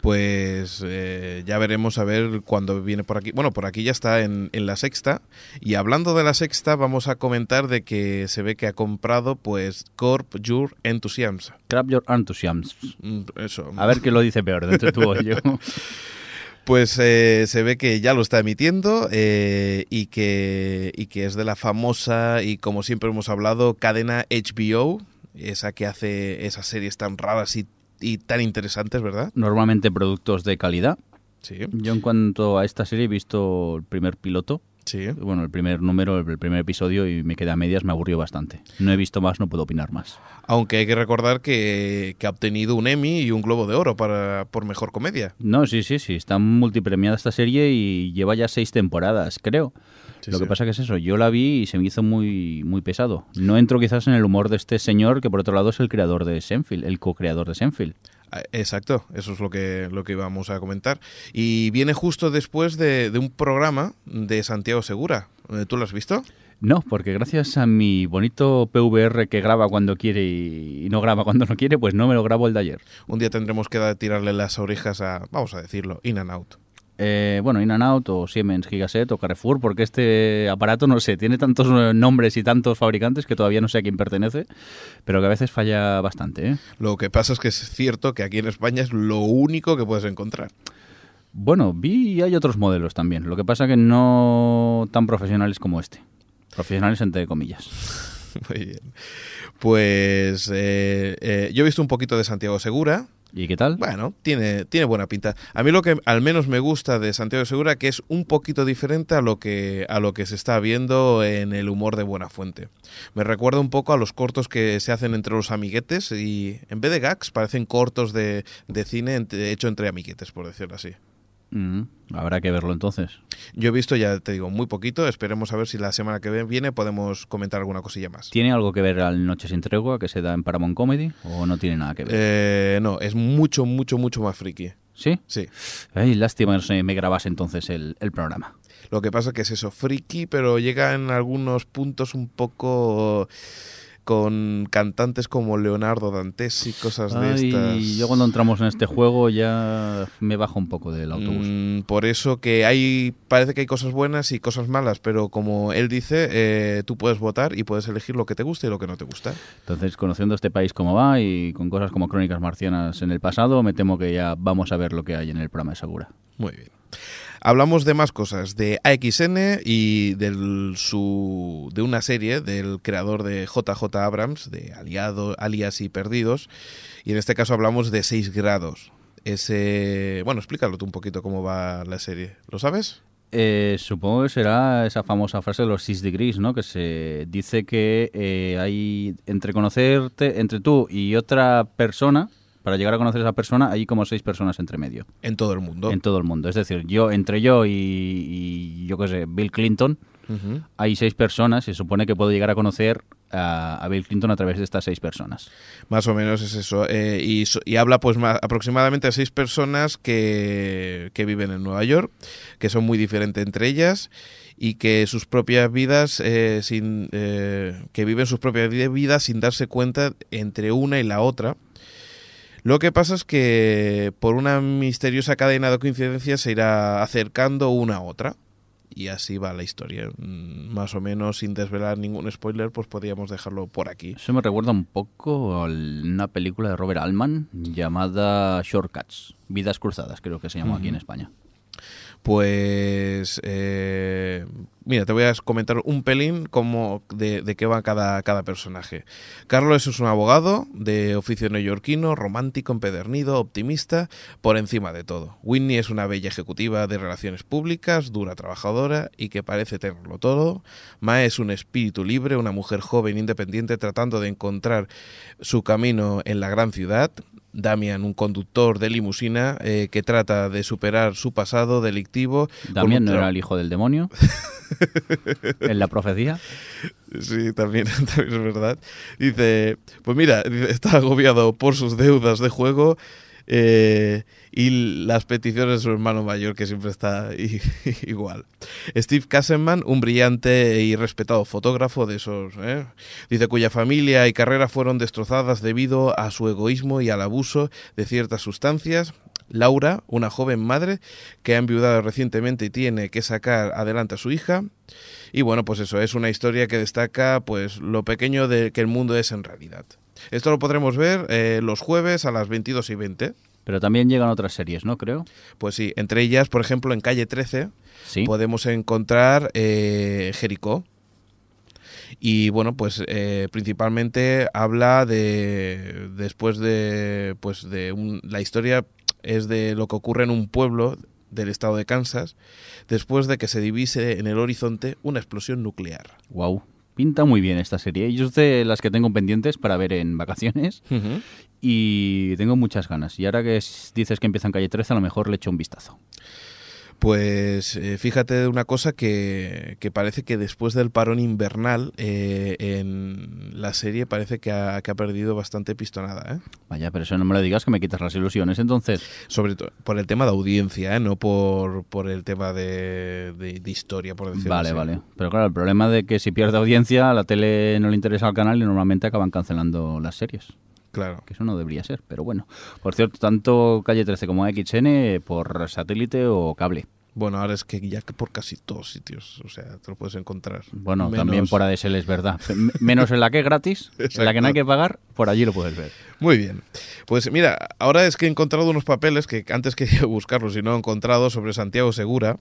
Pues eh, ya veremos a ver cuándo viene por aquí. Bueno, por aquí ya está en, en la sexta. Y hablando de la sexta, vamos a comentar de que se ve que ha comprado pues Corp Your Enthusiasm. Grab Your Enthusiasm. Mm, Eso. A ver quién lo dice peor, de entre tú o yo. Pues eh, se ve que ya lo está emitiendo eh, y, que, y que es de la famosa y como siempre hemos hablado, cadena HBO, esa que hace esas series tan raras y y tan interesantes, ¿verdad? Normalmente productos de calidad. Sí, Yo en cuanto a esta serie he visto el primer piloto, sí. bueno, el primer número, el primer episodio y me quedé a medias, me aburrió bastante. No he visto más, no puedo opinar más. Aunque hay que recordar que, que ha obtenido un Emmy y un Globo de Oro para, por Mejor Comedia. No, sí, sí, sí, está multipremiada esta serie y lleva ya seis temporadas, creo. Sí, Lo que sí. pasa que es eso, yo la vi y se me hizo muy, muy pesado. No entro quizás en el humor de este señor que por otro lado es el creador de Senfield, el co-creador de Senfield. Ah, Exacto, eso es lo que, lo que íbamos a comentar. Y viene justo después de, de un programa de Santiago Segura. Eh, ¿Tú lo has visto? No, porque gracias a mi bonito PVR que graba cuando quiere y no graba cuando no quiere, pues no me lo grabo el de ayer. Un día tendremos que tirarle las orejas a, vamos a decirlo, In and Out. Eh, bueno, In and Out o Siemens Gigaset o Carrefour, porque este aparato, no sé, tiene tantos nombres y tantos fabricantes que todavía no sé a quién pertenece, pero que a veces falla bastante. ¿eh? Lo que pasa es que es cierto que aquí en España es lo único que puedes encontrar. Bueno, vi y hay otros modelos también, lo que pasa que no tan profesionales como este. Profesionales entre comillas. Muy bien. Pues eh, eh, yo he visto un poquito de Santiago Segura. ¿Y qué tal? Bueno, tiene, tiene buena pinta. A mí lo que al menos me gusta de Santiago Segura que es un poquito diferente a lo que a lo que se está viendo en el humor de Buena Fuente. Me recuerda un poco a los cortos que se hacen entre los amiguetes y en vez de gags parecen cortos de, de cine hecho entre amiguetes, por decirlo así. Mm, habrá que verlo entonces. Yo he visto, ya te digo, muy poquito. Esperemos a ver si la semana que viene podemos comentar alguna cosilla más. ¿Tiene algo que ver al Noche sin Tregua que se da en Paramount Comedy o no tiene nada que ver? Eh, no, es mucho, mucho, mucho más friki. ¿Sí? Sí. Ay, lástima que no me grabase entonces el, el programa. Lo que pasa que es eso, friki, pero llega en algunos puntos un poco con cantantes como Leonardo Dantes y cosas de estas. yo cuando entramos en este juego ya me bajo un poco del autobús. Mm, por eso que hay, parece que hay cosas buenas y cosas malas, pero como él dice, eh, tú puedes votar y puedes elegir lo que te gusta y lo que no te gusta. Entonces, conociendo este país como va y con cosas como Crónicas Marcianas en el pasado, me temo que ya vamos a ver lo que hay en el programa de Segura. Muy bien. Hablamos de más cosas, de AXN y del, su, de una serie del creador de JJ Abrams, de Aliado, Alias y Perdidos, y en este caso hablamos de 6 grados. Ese, bueno, explícalo tú un poquito cómo va la serie. ¿Lo sabes? Eh, supongo que será esa famosa frase de los six degrees, ¿no? Que se dice que eh, hay entre conocerte, entre tú y otra persona, para llegar a conocer a esa persona, hay como seis personas entre medio, En todo el mundo. en todo el mundo. Es decir, yo entre yo y, y yo qué sé, Bill Clinton, hay seis personas y se supone que puedo llegar a conocer a, a Bill Clinton a través de estas seis personas. Más o menos es eso. Eh, y, habla pues ma- aproximadamente de seis personas que, que viven en Nueva York, que son muy diferentes entre ellas y que sus propias vidas, eh, sin, eh, que viven sus propias vi- vidas sin darse cuenta entre una y la otra. Lo que pasa es que por una misteriosa cadena de coincidencias se irá acercando una a otra. Y así va la historia. Mm, Más o menos sin desvelar ningún spoiler, pues podríamos dejarlo por aquí. Eso me recuerda un poco a una película de Robert Altman llamada Shortcuts, Vidas Cruzadas, creo que se llama aquí en España. Pues, eh, mira, te voy a comentar un pelín como de, de qué va cada, cada personaje. Carlos es un abogado de oficio neoyorquino, romántico, empedernido, optimista, por encima de todo. Whitney es una bella ejecutiva de relaciones públicas, dura trabajadora y que parece tenerlo todo. Mae es un espíritu libre, una mujer joven independiente tratando de encontrar su camino en la gran ciudad. Damian, un conductor de limusina eh, que trata de superar su pasado delictivo. un no era el hijo del demonio en la profecía. Sí, también, también es verdad. Dice, pues mira, está agobiado por sus deudas de juego eh, y las peticiones de su hermano mayor, que siempre está igual. Steve Kassenman, un brillante y respetado fotógrafo de esos, ¿eh? dice, cuya familia y carrera fueron destrozadas debido a su egoísmo y al abuso de ciertas sustancias. Laura, una joven madre que ha enviudado recientemente y tiene que sacar adelante a su hija. Y bueno, pues eso, es una historia que destaca pues lo pequeño de que el mundo es en realidad. Esto lo podremos ver eh, los jueves a las 22 y 20. Pero también llegan otras series, ¿no? Creo. Pues sí, entre ellas, por ejemplo, en calle 13 Sí. podemos encontrar eh, Jericó. Y bueno, pues eh, principalmente habla de después de pues de un- la historia es de lo que ocurre en un pueblo del estado de Kansas después de que se divise en el horizonte una explosión nuclear. Wow. Pinta muy bien esta serie. Yo es de las que tengo pendientes para ver en vacaciones y tengo muchas ganas. Y ahora que dices que empieza en calle 13, a lo mejor le echo un vistazo. Pues eh, fíjate de una cosa que, que parece que después del parón invernal eh, en la serie parece que ha, que ha perdido bastante pistonada, ¿eh? Vaya, pero eso no me lo digas que me quitas las ilusiones. Entonces, sobre todo por el tema de audiencia, ¿eh? no por, por el tema de, de- de historia, por decirlo vale, así. vale. Pero claro, el problema de que si pierde audiencia, a la tele no le interesa al canal y normalmente acaban cancelando las series. Claro. Que eso no debería ser, pero bueno. Por cierto, tanto Calle 13 como XN por satélite o cable. Bueno, ahora es que ya que por casi todos sitios, o sea, te lo puedes encontrar. Bueno, Menos- también por ADSL es verdad. Menos en la que es gratis, en la que no hay que pagar, por allí lo puedes ver. Muy bien. Pues mira, ahora es que he encontrado unos papeles que antes quería buscarlos y no he encontrado sobre Santiago Segura.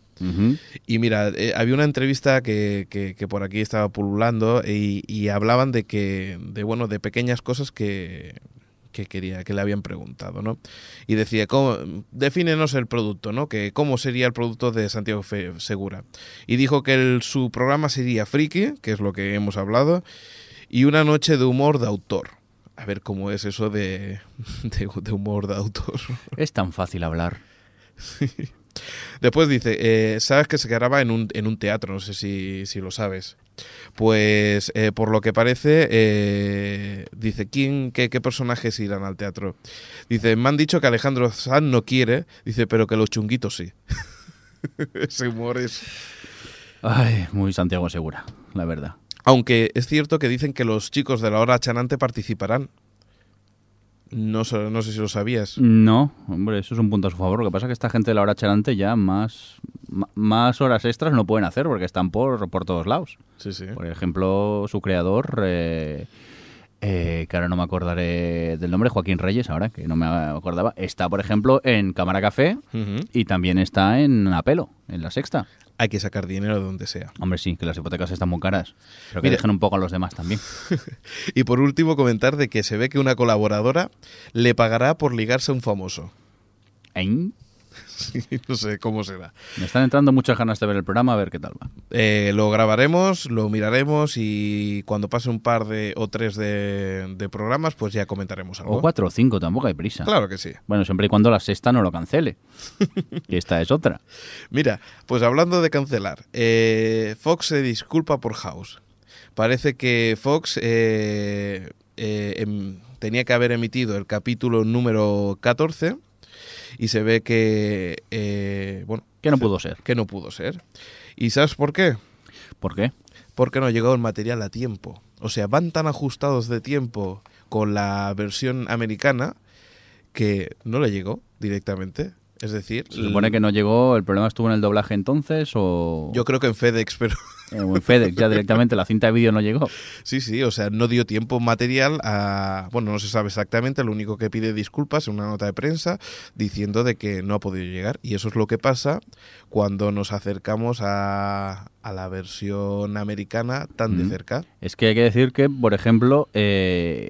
Y mira, eh, había una entrevista que, que- que por aquí estaba pululando y, y hablaban de que, de bueno, de pequeñas cosas que, que quería, que le habían preguntado, ¿no? Y decía, ¿cómo, defínenos el producto, ¿no? Que cómo sería el producto de Santiago Fe- Segura. Y dijo que el- su programa sería Friki, que es lo que hemos hablado, y una noche de humor de autor. A ver cómo es eso de, de, de humor de autor. Es tan fácil hablar. Después dice, eh, sabes que se graba en un, en un teatro, no sé si, si lo sabes. Pues eh, por lo que parece, eh, dice, ¿quién, qué, qué personajes irán al teatro? Dice, me han dicho que Alejandro Sanz no quiere, dice, pero que los chunguitos sí. Ese humor es... Ay, muy Santiago Segura, la verdad. Aunque es cierto que dicen que los chicos de la hora chanante participarán. No, sé- no sé si lo sabías. No, hombre, eso es un punto a su favor. Lo que pasa es que esta gente de la hora charante ya más, más horas extras no pueden hacer porque están por, por todos lados. Sí, sí. Por ejemplo, su creador, eh, eh, que ahora no me acordaré del nombre, Joaquín Reyes, ahora que no me acordaba, está, por ejemplo, en Cámara Café y también está en Apelo, en la sexta. Hay que sacar dinero de donde sea. Hombre, sí, que las hipotecas están muy caras, pero que Mira. dejen un poco a los demás también. Y por último, comentar de que se ve que una colaboradora le pagará por ligarse a un famoso. ¿Eh? no sé cómo será. Me están entrando muchas ganas de ver el programa, a ver qué tal va. Eh, lo grabaremos, lo miraremos y cuando pase un par de o tres de, de programas, pues ya comentaremos algo. O cuatro o cinco, tampoco hay prisa. Claro que sí. Bueno, siempre y cuando la sexta no lo cancele. y esta es otra. Mira, pues hablando de cancelar, eh, Fox se disculpa por House. Parece que Fox eh, eh, em- tenía que haber emitido el capítulo número 14 y se ve que, eh, bueno, Que no pudo ser. que no pudo ser. ¿Y sabes por qué? ¿Por qué? Porque no ha llegado el material a tiempo. O sea, van tan ajustados de tiempo con la versión americana que no le llegó directamente. Es decir, Se supone que no llegó, el problema estuvo en el doblaje entonces o, yo creo que en FedEx, pero o en FedEx ya directamente la cinta de vídeo no llegó. sí, sí, o sea, no dio tiempo material a... Bueno, no se sabe exactamente, lo único que pide disculpas en una nota de prensa diciendo de que no ha podido llegar. Y eso es lo que pasa cuando nos acercamos a, a la versión americana tan de cerca. Es que hay que decir que, por ejemplo, eh,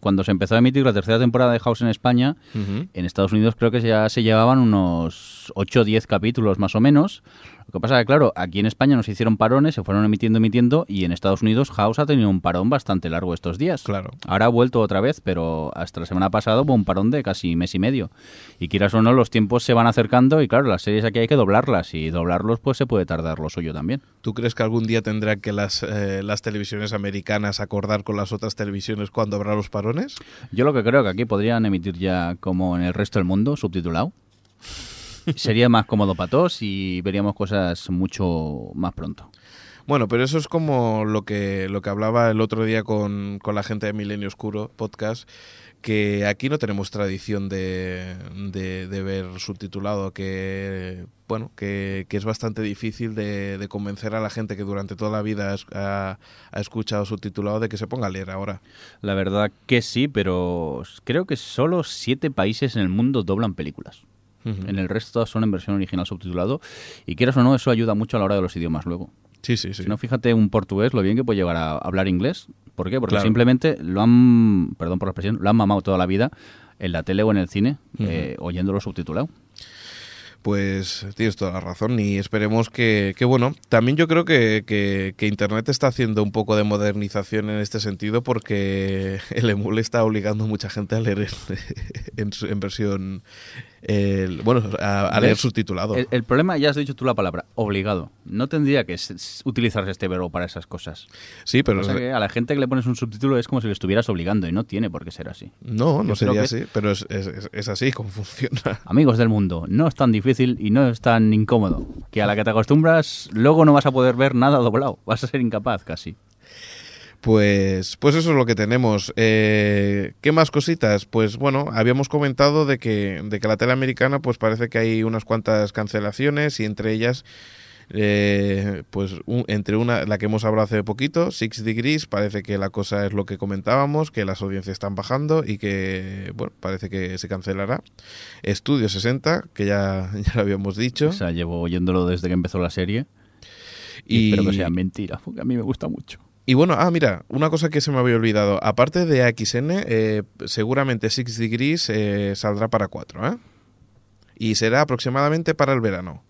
cuando se empezó a emitir la tercera temporada de House en España, en Estados Unidos creo que ya se llevaban unos 8 o 10 capítulos más o menos. Lo que pasa es que, claro, aquí en España nos hicieron parones, se fueron emitiendo, emitiendo, y en Estados Unidos House ha tenido un parón bastante largo estos días. Claro. Ahora ha vuelto otra vez, pero hasta la semana pasada hubo un parón de casi mes y medio. Y quieras o no, los tiempos se van acercando y, claro, las series aquí hay que doblarlas, y doblarlos pues se puede tardar lo suyo también. ¿Tú crees que algún día tendrán que las, eh, las televisiones americanas acordar con las otras televisiones cuando habrá los parones? Yo lo que creo que aquí podrían emitir ya como en el resto del mundo, subtitulado. Sería más cómodo para todos y veríamos cosas mucho más pronto. Bueno, pero eso es como lo que, lo que hablaba el otro día con, con la gente de Milenio Oscuro podcast, que aquí no tenemos tradición de, de, de ver subtitulado, que bueno, que, que es bastante difícil de, de convencer a la gente que durante toda la vida ha, ha escuchado subtitulado de que se ponga a leer ahora. La verdad que sí, pero creo que solo siete países en el mundo doblan películas. En el resto todas son en versión original subtitulado. Y quieras o no, eso ayuda mucho a la hora de los idiomas luego. Sí, sí, sí. Si no, fíjate un portugués lo bien que puede llegar a hablar inglés. ¿Por qué? Porque Claro. simplemente lo han, perdón por la expresión, lo han mamado toda la vida en la tele o en el cine, eh, oyéndolo subtitulado. Pues tienes toda la razón y esperemos que, que, bueno, también yo creo que, que- que Internet está haciendo un poco de modernización en este sentido porque el emule está obligando a mucha gente a leer en, en su- en versión, el- bueno, a, a leer subtitulado. El, el problema, ya has dicho tú la palabra, obligado. No tendría que utilizarse este verbo para esas cosas. sí, pero que a la gente que le pones un subtítulo es como si le estuvieras obligando y no tiene por qué ser así. no, no yo sería así, pero es- es- es así como funciona. Amigos del mundo, no es tan difícil y no es tan incómodo. Que a la que te acostumbras, luego no vas a poder ver nada doblado. Vas a ser incapaz casi. Pues, pues eso es lo que tenemos. Eh, ¿Qué más cositas? Pues bueno, habíamos comentado de que, de que la tele americana, pues parece que hay unas cuantas cancelaciones y entre ellas, eh, pues un- entre una, la que hemos hablado hace poquito, Six Degrees, parece que la cosa es lo que comentábamos, que las audiencias están bajando y que, bueno, parece que se cancelará. Estudio 60, que ya, ya lo habíamos dicho. O sea, llevo oyéndolo desde que empezó la serie. Y, Y espero que sea mentira, porque a mí me gusta mucho. Y bueno, ah, mira, una cosa que se me había olvidado. Aparte de AXN, eh, seguramente Six Degrees eh, saldrá para 4, ¿eh? Y será aproximadamente para el verano.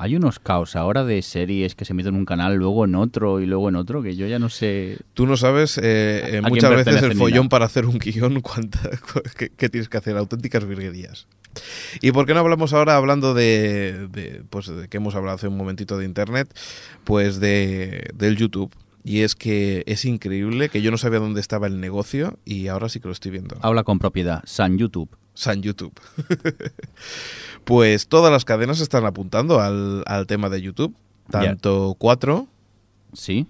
Hay unos caos ahora de series que se emiten en un canal, luego en otro y luego en otro, que yo ya no sé. Tú no sabes eh, eh, ¿A quién muchas veces el follón para hacer un guion que tienes que hacer, auténticas virguerías. ¿Y por qué no hablamos ahora, hablando de, de, pues, de que hemos hablado hace un momentito de Internet, pues de, del YouTube? Y es que es increíble que yo no sabía dónde estaba el negocio y ahora sí que lo estoy viendo. Habla con propiedad, San YouTube. San YouTube. pues todas las cadenas están apuntando al, al tema de YouTube. Tanto 4, Sí,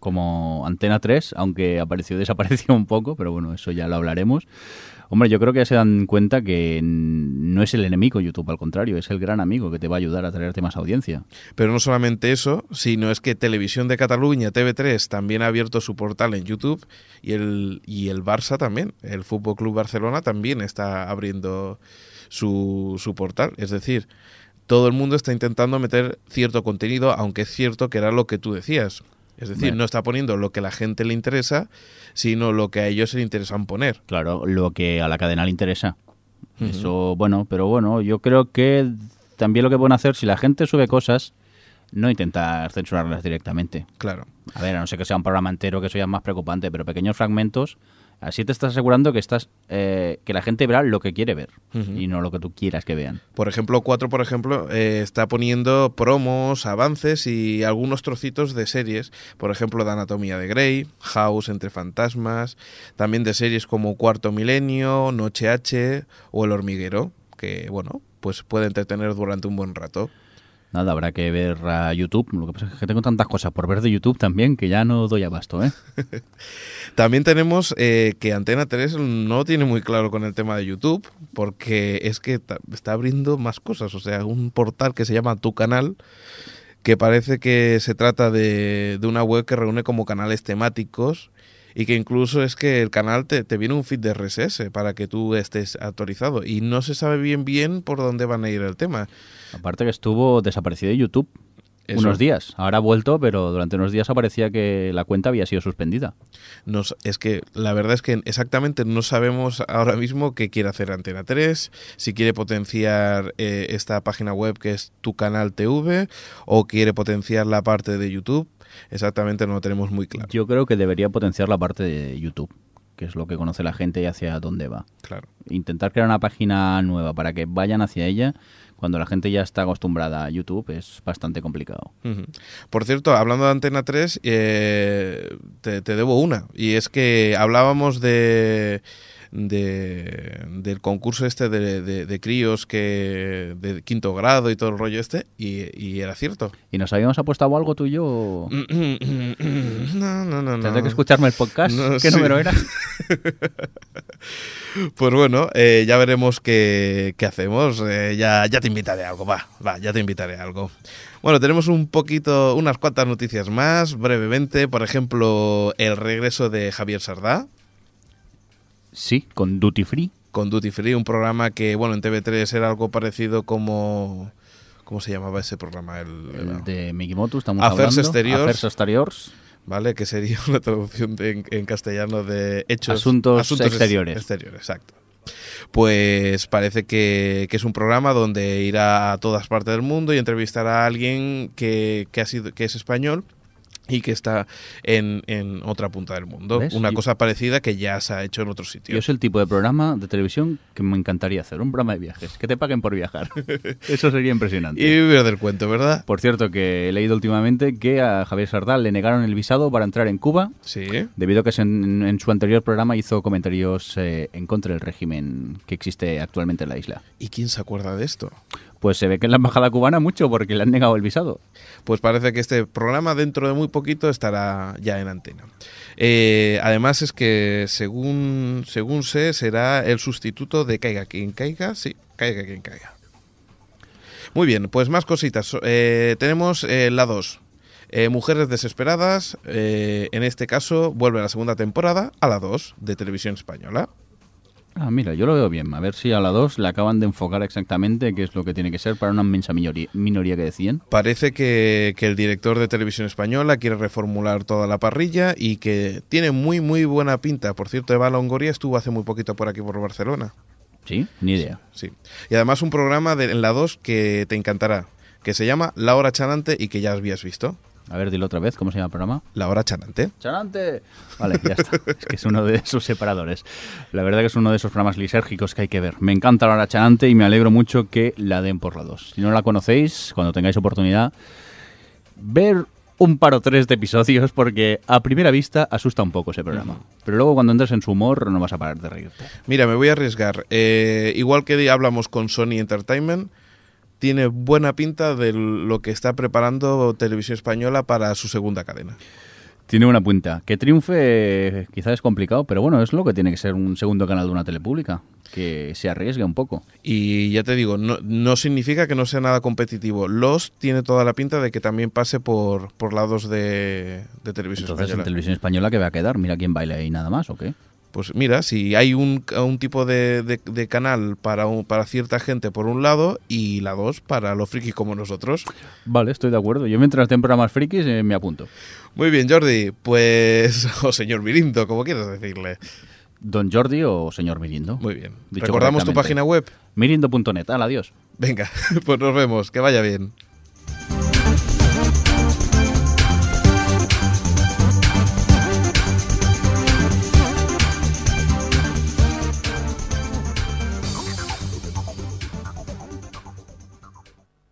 como Antena 3, aunque apareció y desapareció un poco, pero bueno, eso ya lo hablaremos. Hombre, yo creo que ya se dan cuenta que no es el enemigo YouTube, al contrario, es el gran amigo que te va a ayudar a traerte más audiencia. pero no solamente eso, sino es que Televisión de Cataluña, TV3, también ha abierto su portal en YouTube y el, y el Barça también, el Fútbol Club Barcelona también está abriendo su, su portal. Es decir, todo el mundo está intentando meter cierto contenido, aunque es cierto que era lo que tú decías. Es decir, Bueno. no está poniendo lo que a la gente le interesa, sino lo que a ellos se le interesan poner. Claro, lo que a la cadena le interesa. Eso, bueno, pero bueno, yo creo que también lo que pueden hacer, si la gente sube cosas, no intentar censurarlas directamente. Claro. A ver, a no ser que sea un programa entero, que eso ya es más preocupante, pero pequeños fragmentos, así te estás asegurando que estás eh, que la gente verá lo que quiere ver y no lo que tú quieras que vean. Por ejemplo, 4, por ejemplo, eh, está poniendo promos, avances y algunos trocitos de series. Por ejemplo, de Anatomía de Grey, House entre fantasmas, también de series como Cuarto Milenio, Noche H o El Hormiguero, que, bueno, pues puede entretener durante un buen rato. Nada, habrá que ver a YouTube. Lo que pasa es que tengo tantas cosas por ver de YouTube también que ya no doy abasto, ¿eh? También tenemos eh, que Antena 3 no tiene muy claro con el tema de YouTube, porque es que está abriendo más cosas. O sea, un portal que se llama Tu Canal, que parece que se trata de, de una web que reúne como canales temáticos y que incluso es que el canal te, te viene un feed de RSS para que tú estés actualizado. Y no se sabe bien bien por dónde van a ir el tema. Aparte que estuvo desaparecido de YouTube Eso. unos días. Ahora ha vuelto, pero durante unos días aparecía que la cuenta había sido suspendida. Nos, es que la verdad es que exactamente no sabemos ahora mismo qué quiere hacer Antena 3, si quiere potenciar eh, esta página web que es tu canal TV o quiere potenciar la parte de YouTube. Exactamente no lo tenemos muy claro. Yo creo que debería potenciar la parte de YouTube, que es lo que conoce la gente y hacia dónde va. Claro. Intentar crear una página nueva para que vayan hacia ella cuando la gente ya está acostumbrada a YouTube es bastante complicado. Por cierto, hablando de Antena 3, eh, te, te debo una. Y es que hablábamos de, de- del concurso este de, de- de críos que de quinto grado y todo el rollo este, y, y era cierto. ¿Y nos habíamos apostado algo tú y yo? o- No, no, no, no. Tendré que escucharme el podcast. No, ¿Qué sí. número era? Pues bueno, eh, ya veremos qué, qué hacemos. Eh, ya, ya te invitaré a algo, va, va, ya te invitaré a algo. Bueno, tenemos un poquito, unas cuantas noticias más, brevemente. Por ejemplo, el regreso de Javier Sardá Sí, con Duty Free. con Duty Free, un programa que, bueno, en TV3 era algo parecido como, ¿Cómo se llamaba ese programa? El, El de Mikimoto, estamos Affairs hablando. Exteriors. Affairs Exteriors. ¿Vale? Que sería una traducción de- en, en castellano de hechos. Asuntos ex- exteriores. Exteriores, exacto. Pues parece que, que es un programa donde irá a todas partes del mundo y entrevistará a alguien que, que ha sido, que es español y que está en, en otra punta del mundo. ¿Ves? Una Yo- cosa parecida que ya se ha hecho en otros Yo sitios. es el tipo de programa de televisión que me encantaría hacer, un programa de viajes, que te paguen por viajar. Eso sería impresionante. Y vivir del cuento, ¿verdad? Por cierto, que he leído últimamente que a Javier Sardal le negaron el visado para entrar en Cuba Sí. debido a que en, en su anterior programa hizo comentarios eh, en contra del régimen que existe actualmente en la isla. ¿Y quién se acuerda de esto? Pues se ve que en la embajada cubana mucho porque le han negado el visado. Pues parece que este programa dentro de muy poquito estará ya en antena. Eh, además es que según, según sé será el sustituto de Caiga quien caiga, sí, Caiga quien caiga. Muy bien, pues más cositas. Eh, tenemos eh, la 2. Eh, Mujeres desesperadas, eh, en este caso vuelve la segunda temporada a la 2 de televisión española. Ah, mira, yo lo veo bien. A ver si a la 2 le acaban de enfocar exactamente qué es lo que tiene que ser para una inmensa minoría, minoría que decían. Parece que, que el director de televisión española quiere reformular toda la parrilla y que tiene muy muy buena pinta. Por cierto, Eva Longoria estuvo hace muy poquito por aquí por Barcelona. ¿Sí? Ni idea. Sí. Y además un programa de, en la 2 que te encantará, que se llama La Hora Chanante y que ya habías visto. A ver, dilo otra vez, ¿cómo se llama el programa? La Hora Chanante. ¡Chanante! Vale, ya está. Es que es uno de esos separadores. La verdad que es uno de esos programas lisérgicos que hay que ver. Me encanta la hora chanante y me alegro mucho que la den por la 2. Si no la conocéis, cuando tengáis oportunidad, ver un par o tres de episodios porque a primera vista asusta un poco ese programa. Pero luego cuando entres en su humor no vas a parar de reírte. Mira, me voy a arriesgar. Eh, igual que hablamos con Sony Entertainment, tiene buena pinta de lo que está preparando Televisión Española para su segunda cadena. Tiene una punta. Que triunfe quizás es complicado, pero bueno, es lo que tiene que ser un segundo canal de una tele pública. Que se arriesgue un poco. Y ya te digo, no, no significa que no sea nada competitivo. Los tiene toda la pinta de que también pase por, por lados de, de televisión Entonces en española. televisión española que va a quedar, mira quién baila ahí nada más, ¿o qué? Pues mira, si hay un, un tipo de, de- de canal para, un- para cierta gente por un lado y la dos para los frikis como nosotros. Vale, estoy de acuerdo. Yo mientras esté en programas frikis eh, me apunto. Muy bien, Jordi. Pues, o señor Mirindo, como quieras decirle. Don Jordi o señor Mirindo. Muy bien. ¿Recordamos tu página web? Mirindo.net. Al adiós. Venga, pues nos vemos. Que vaya bien.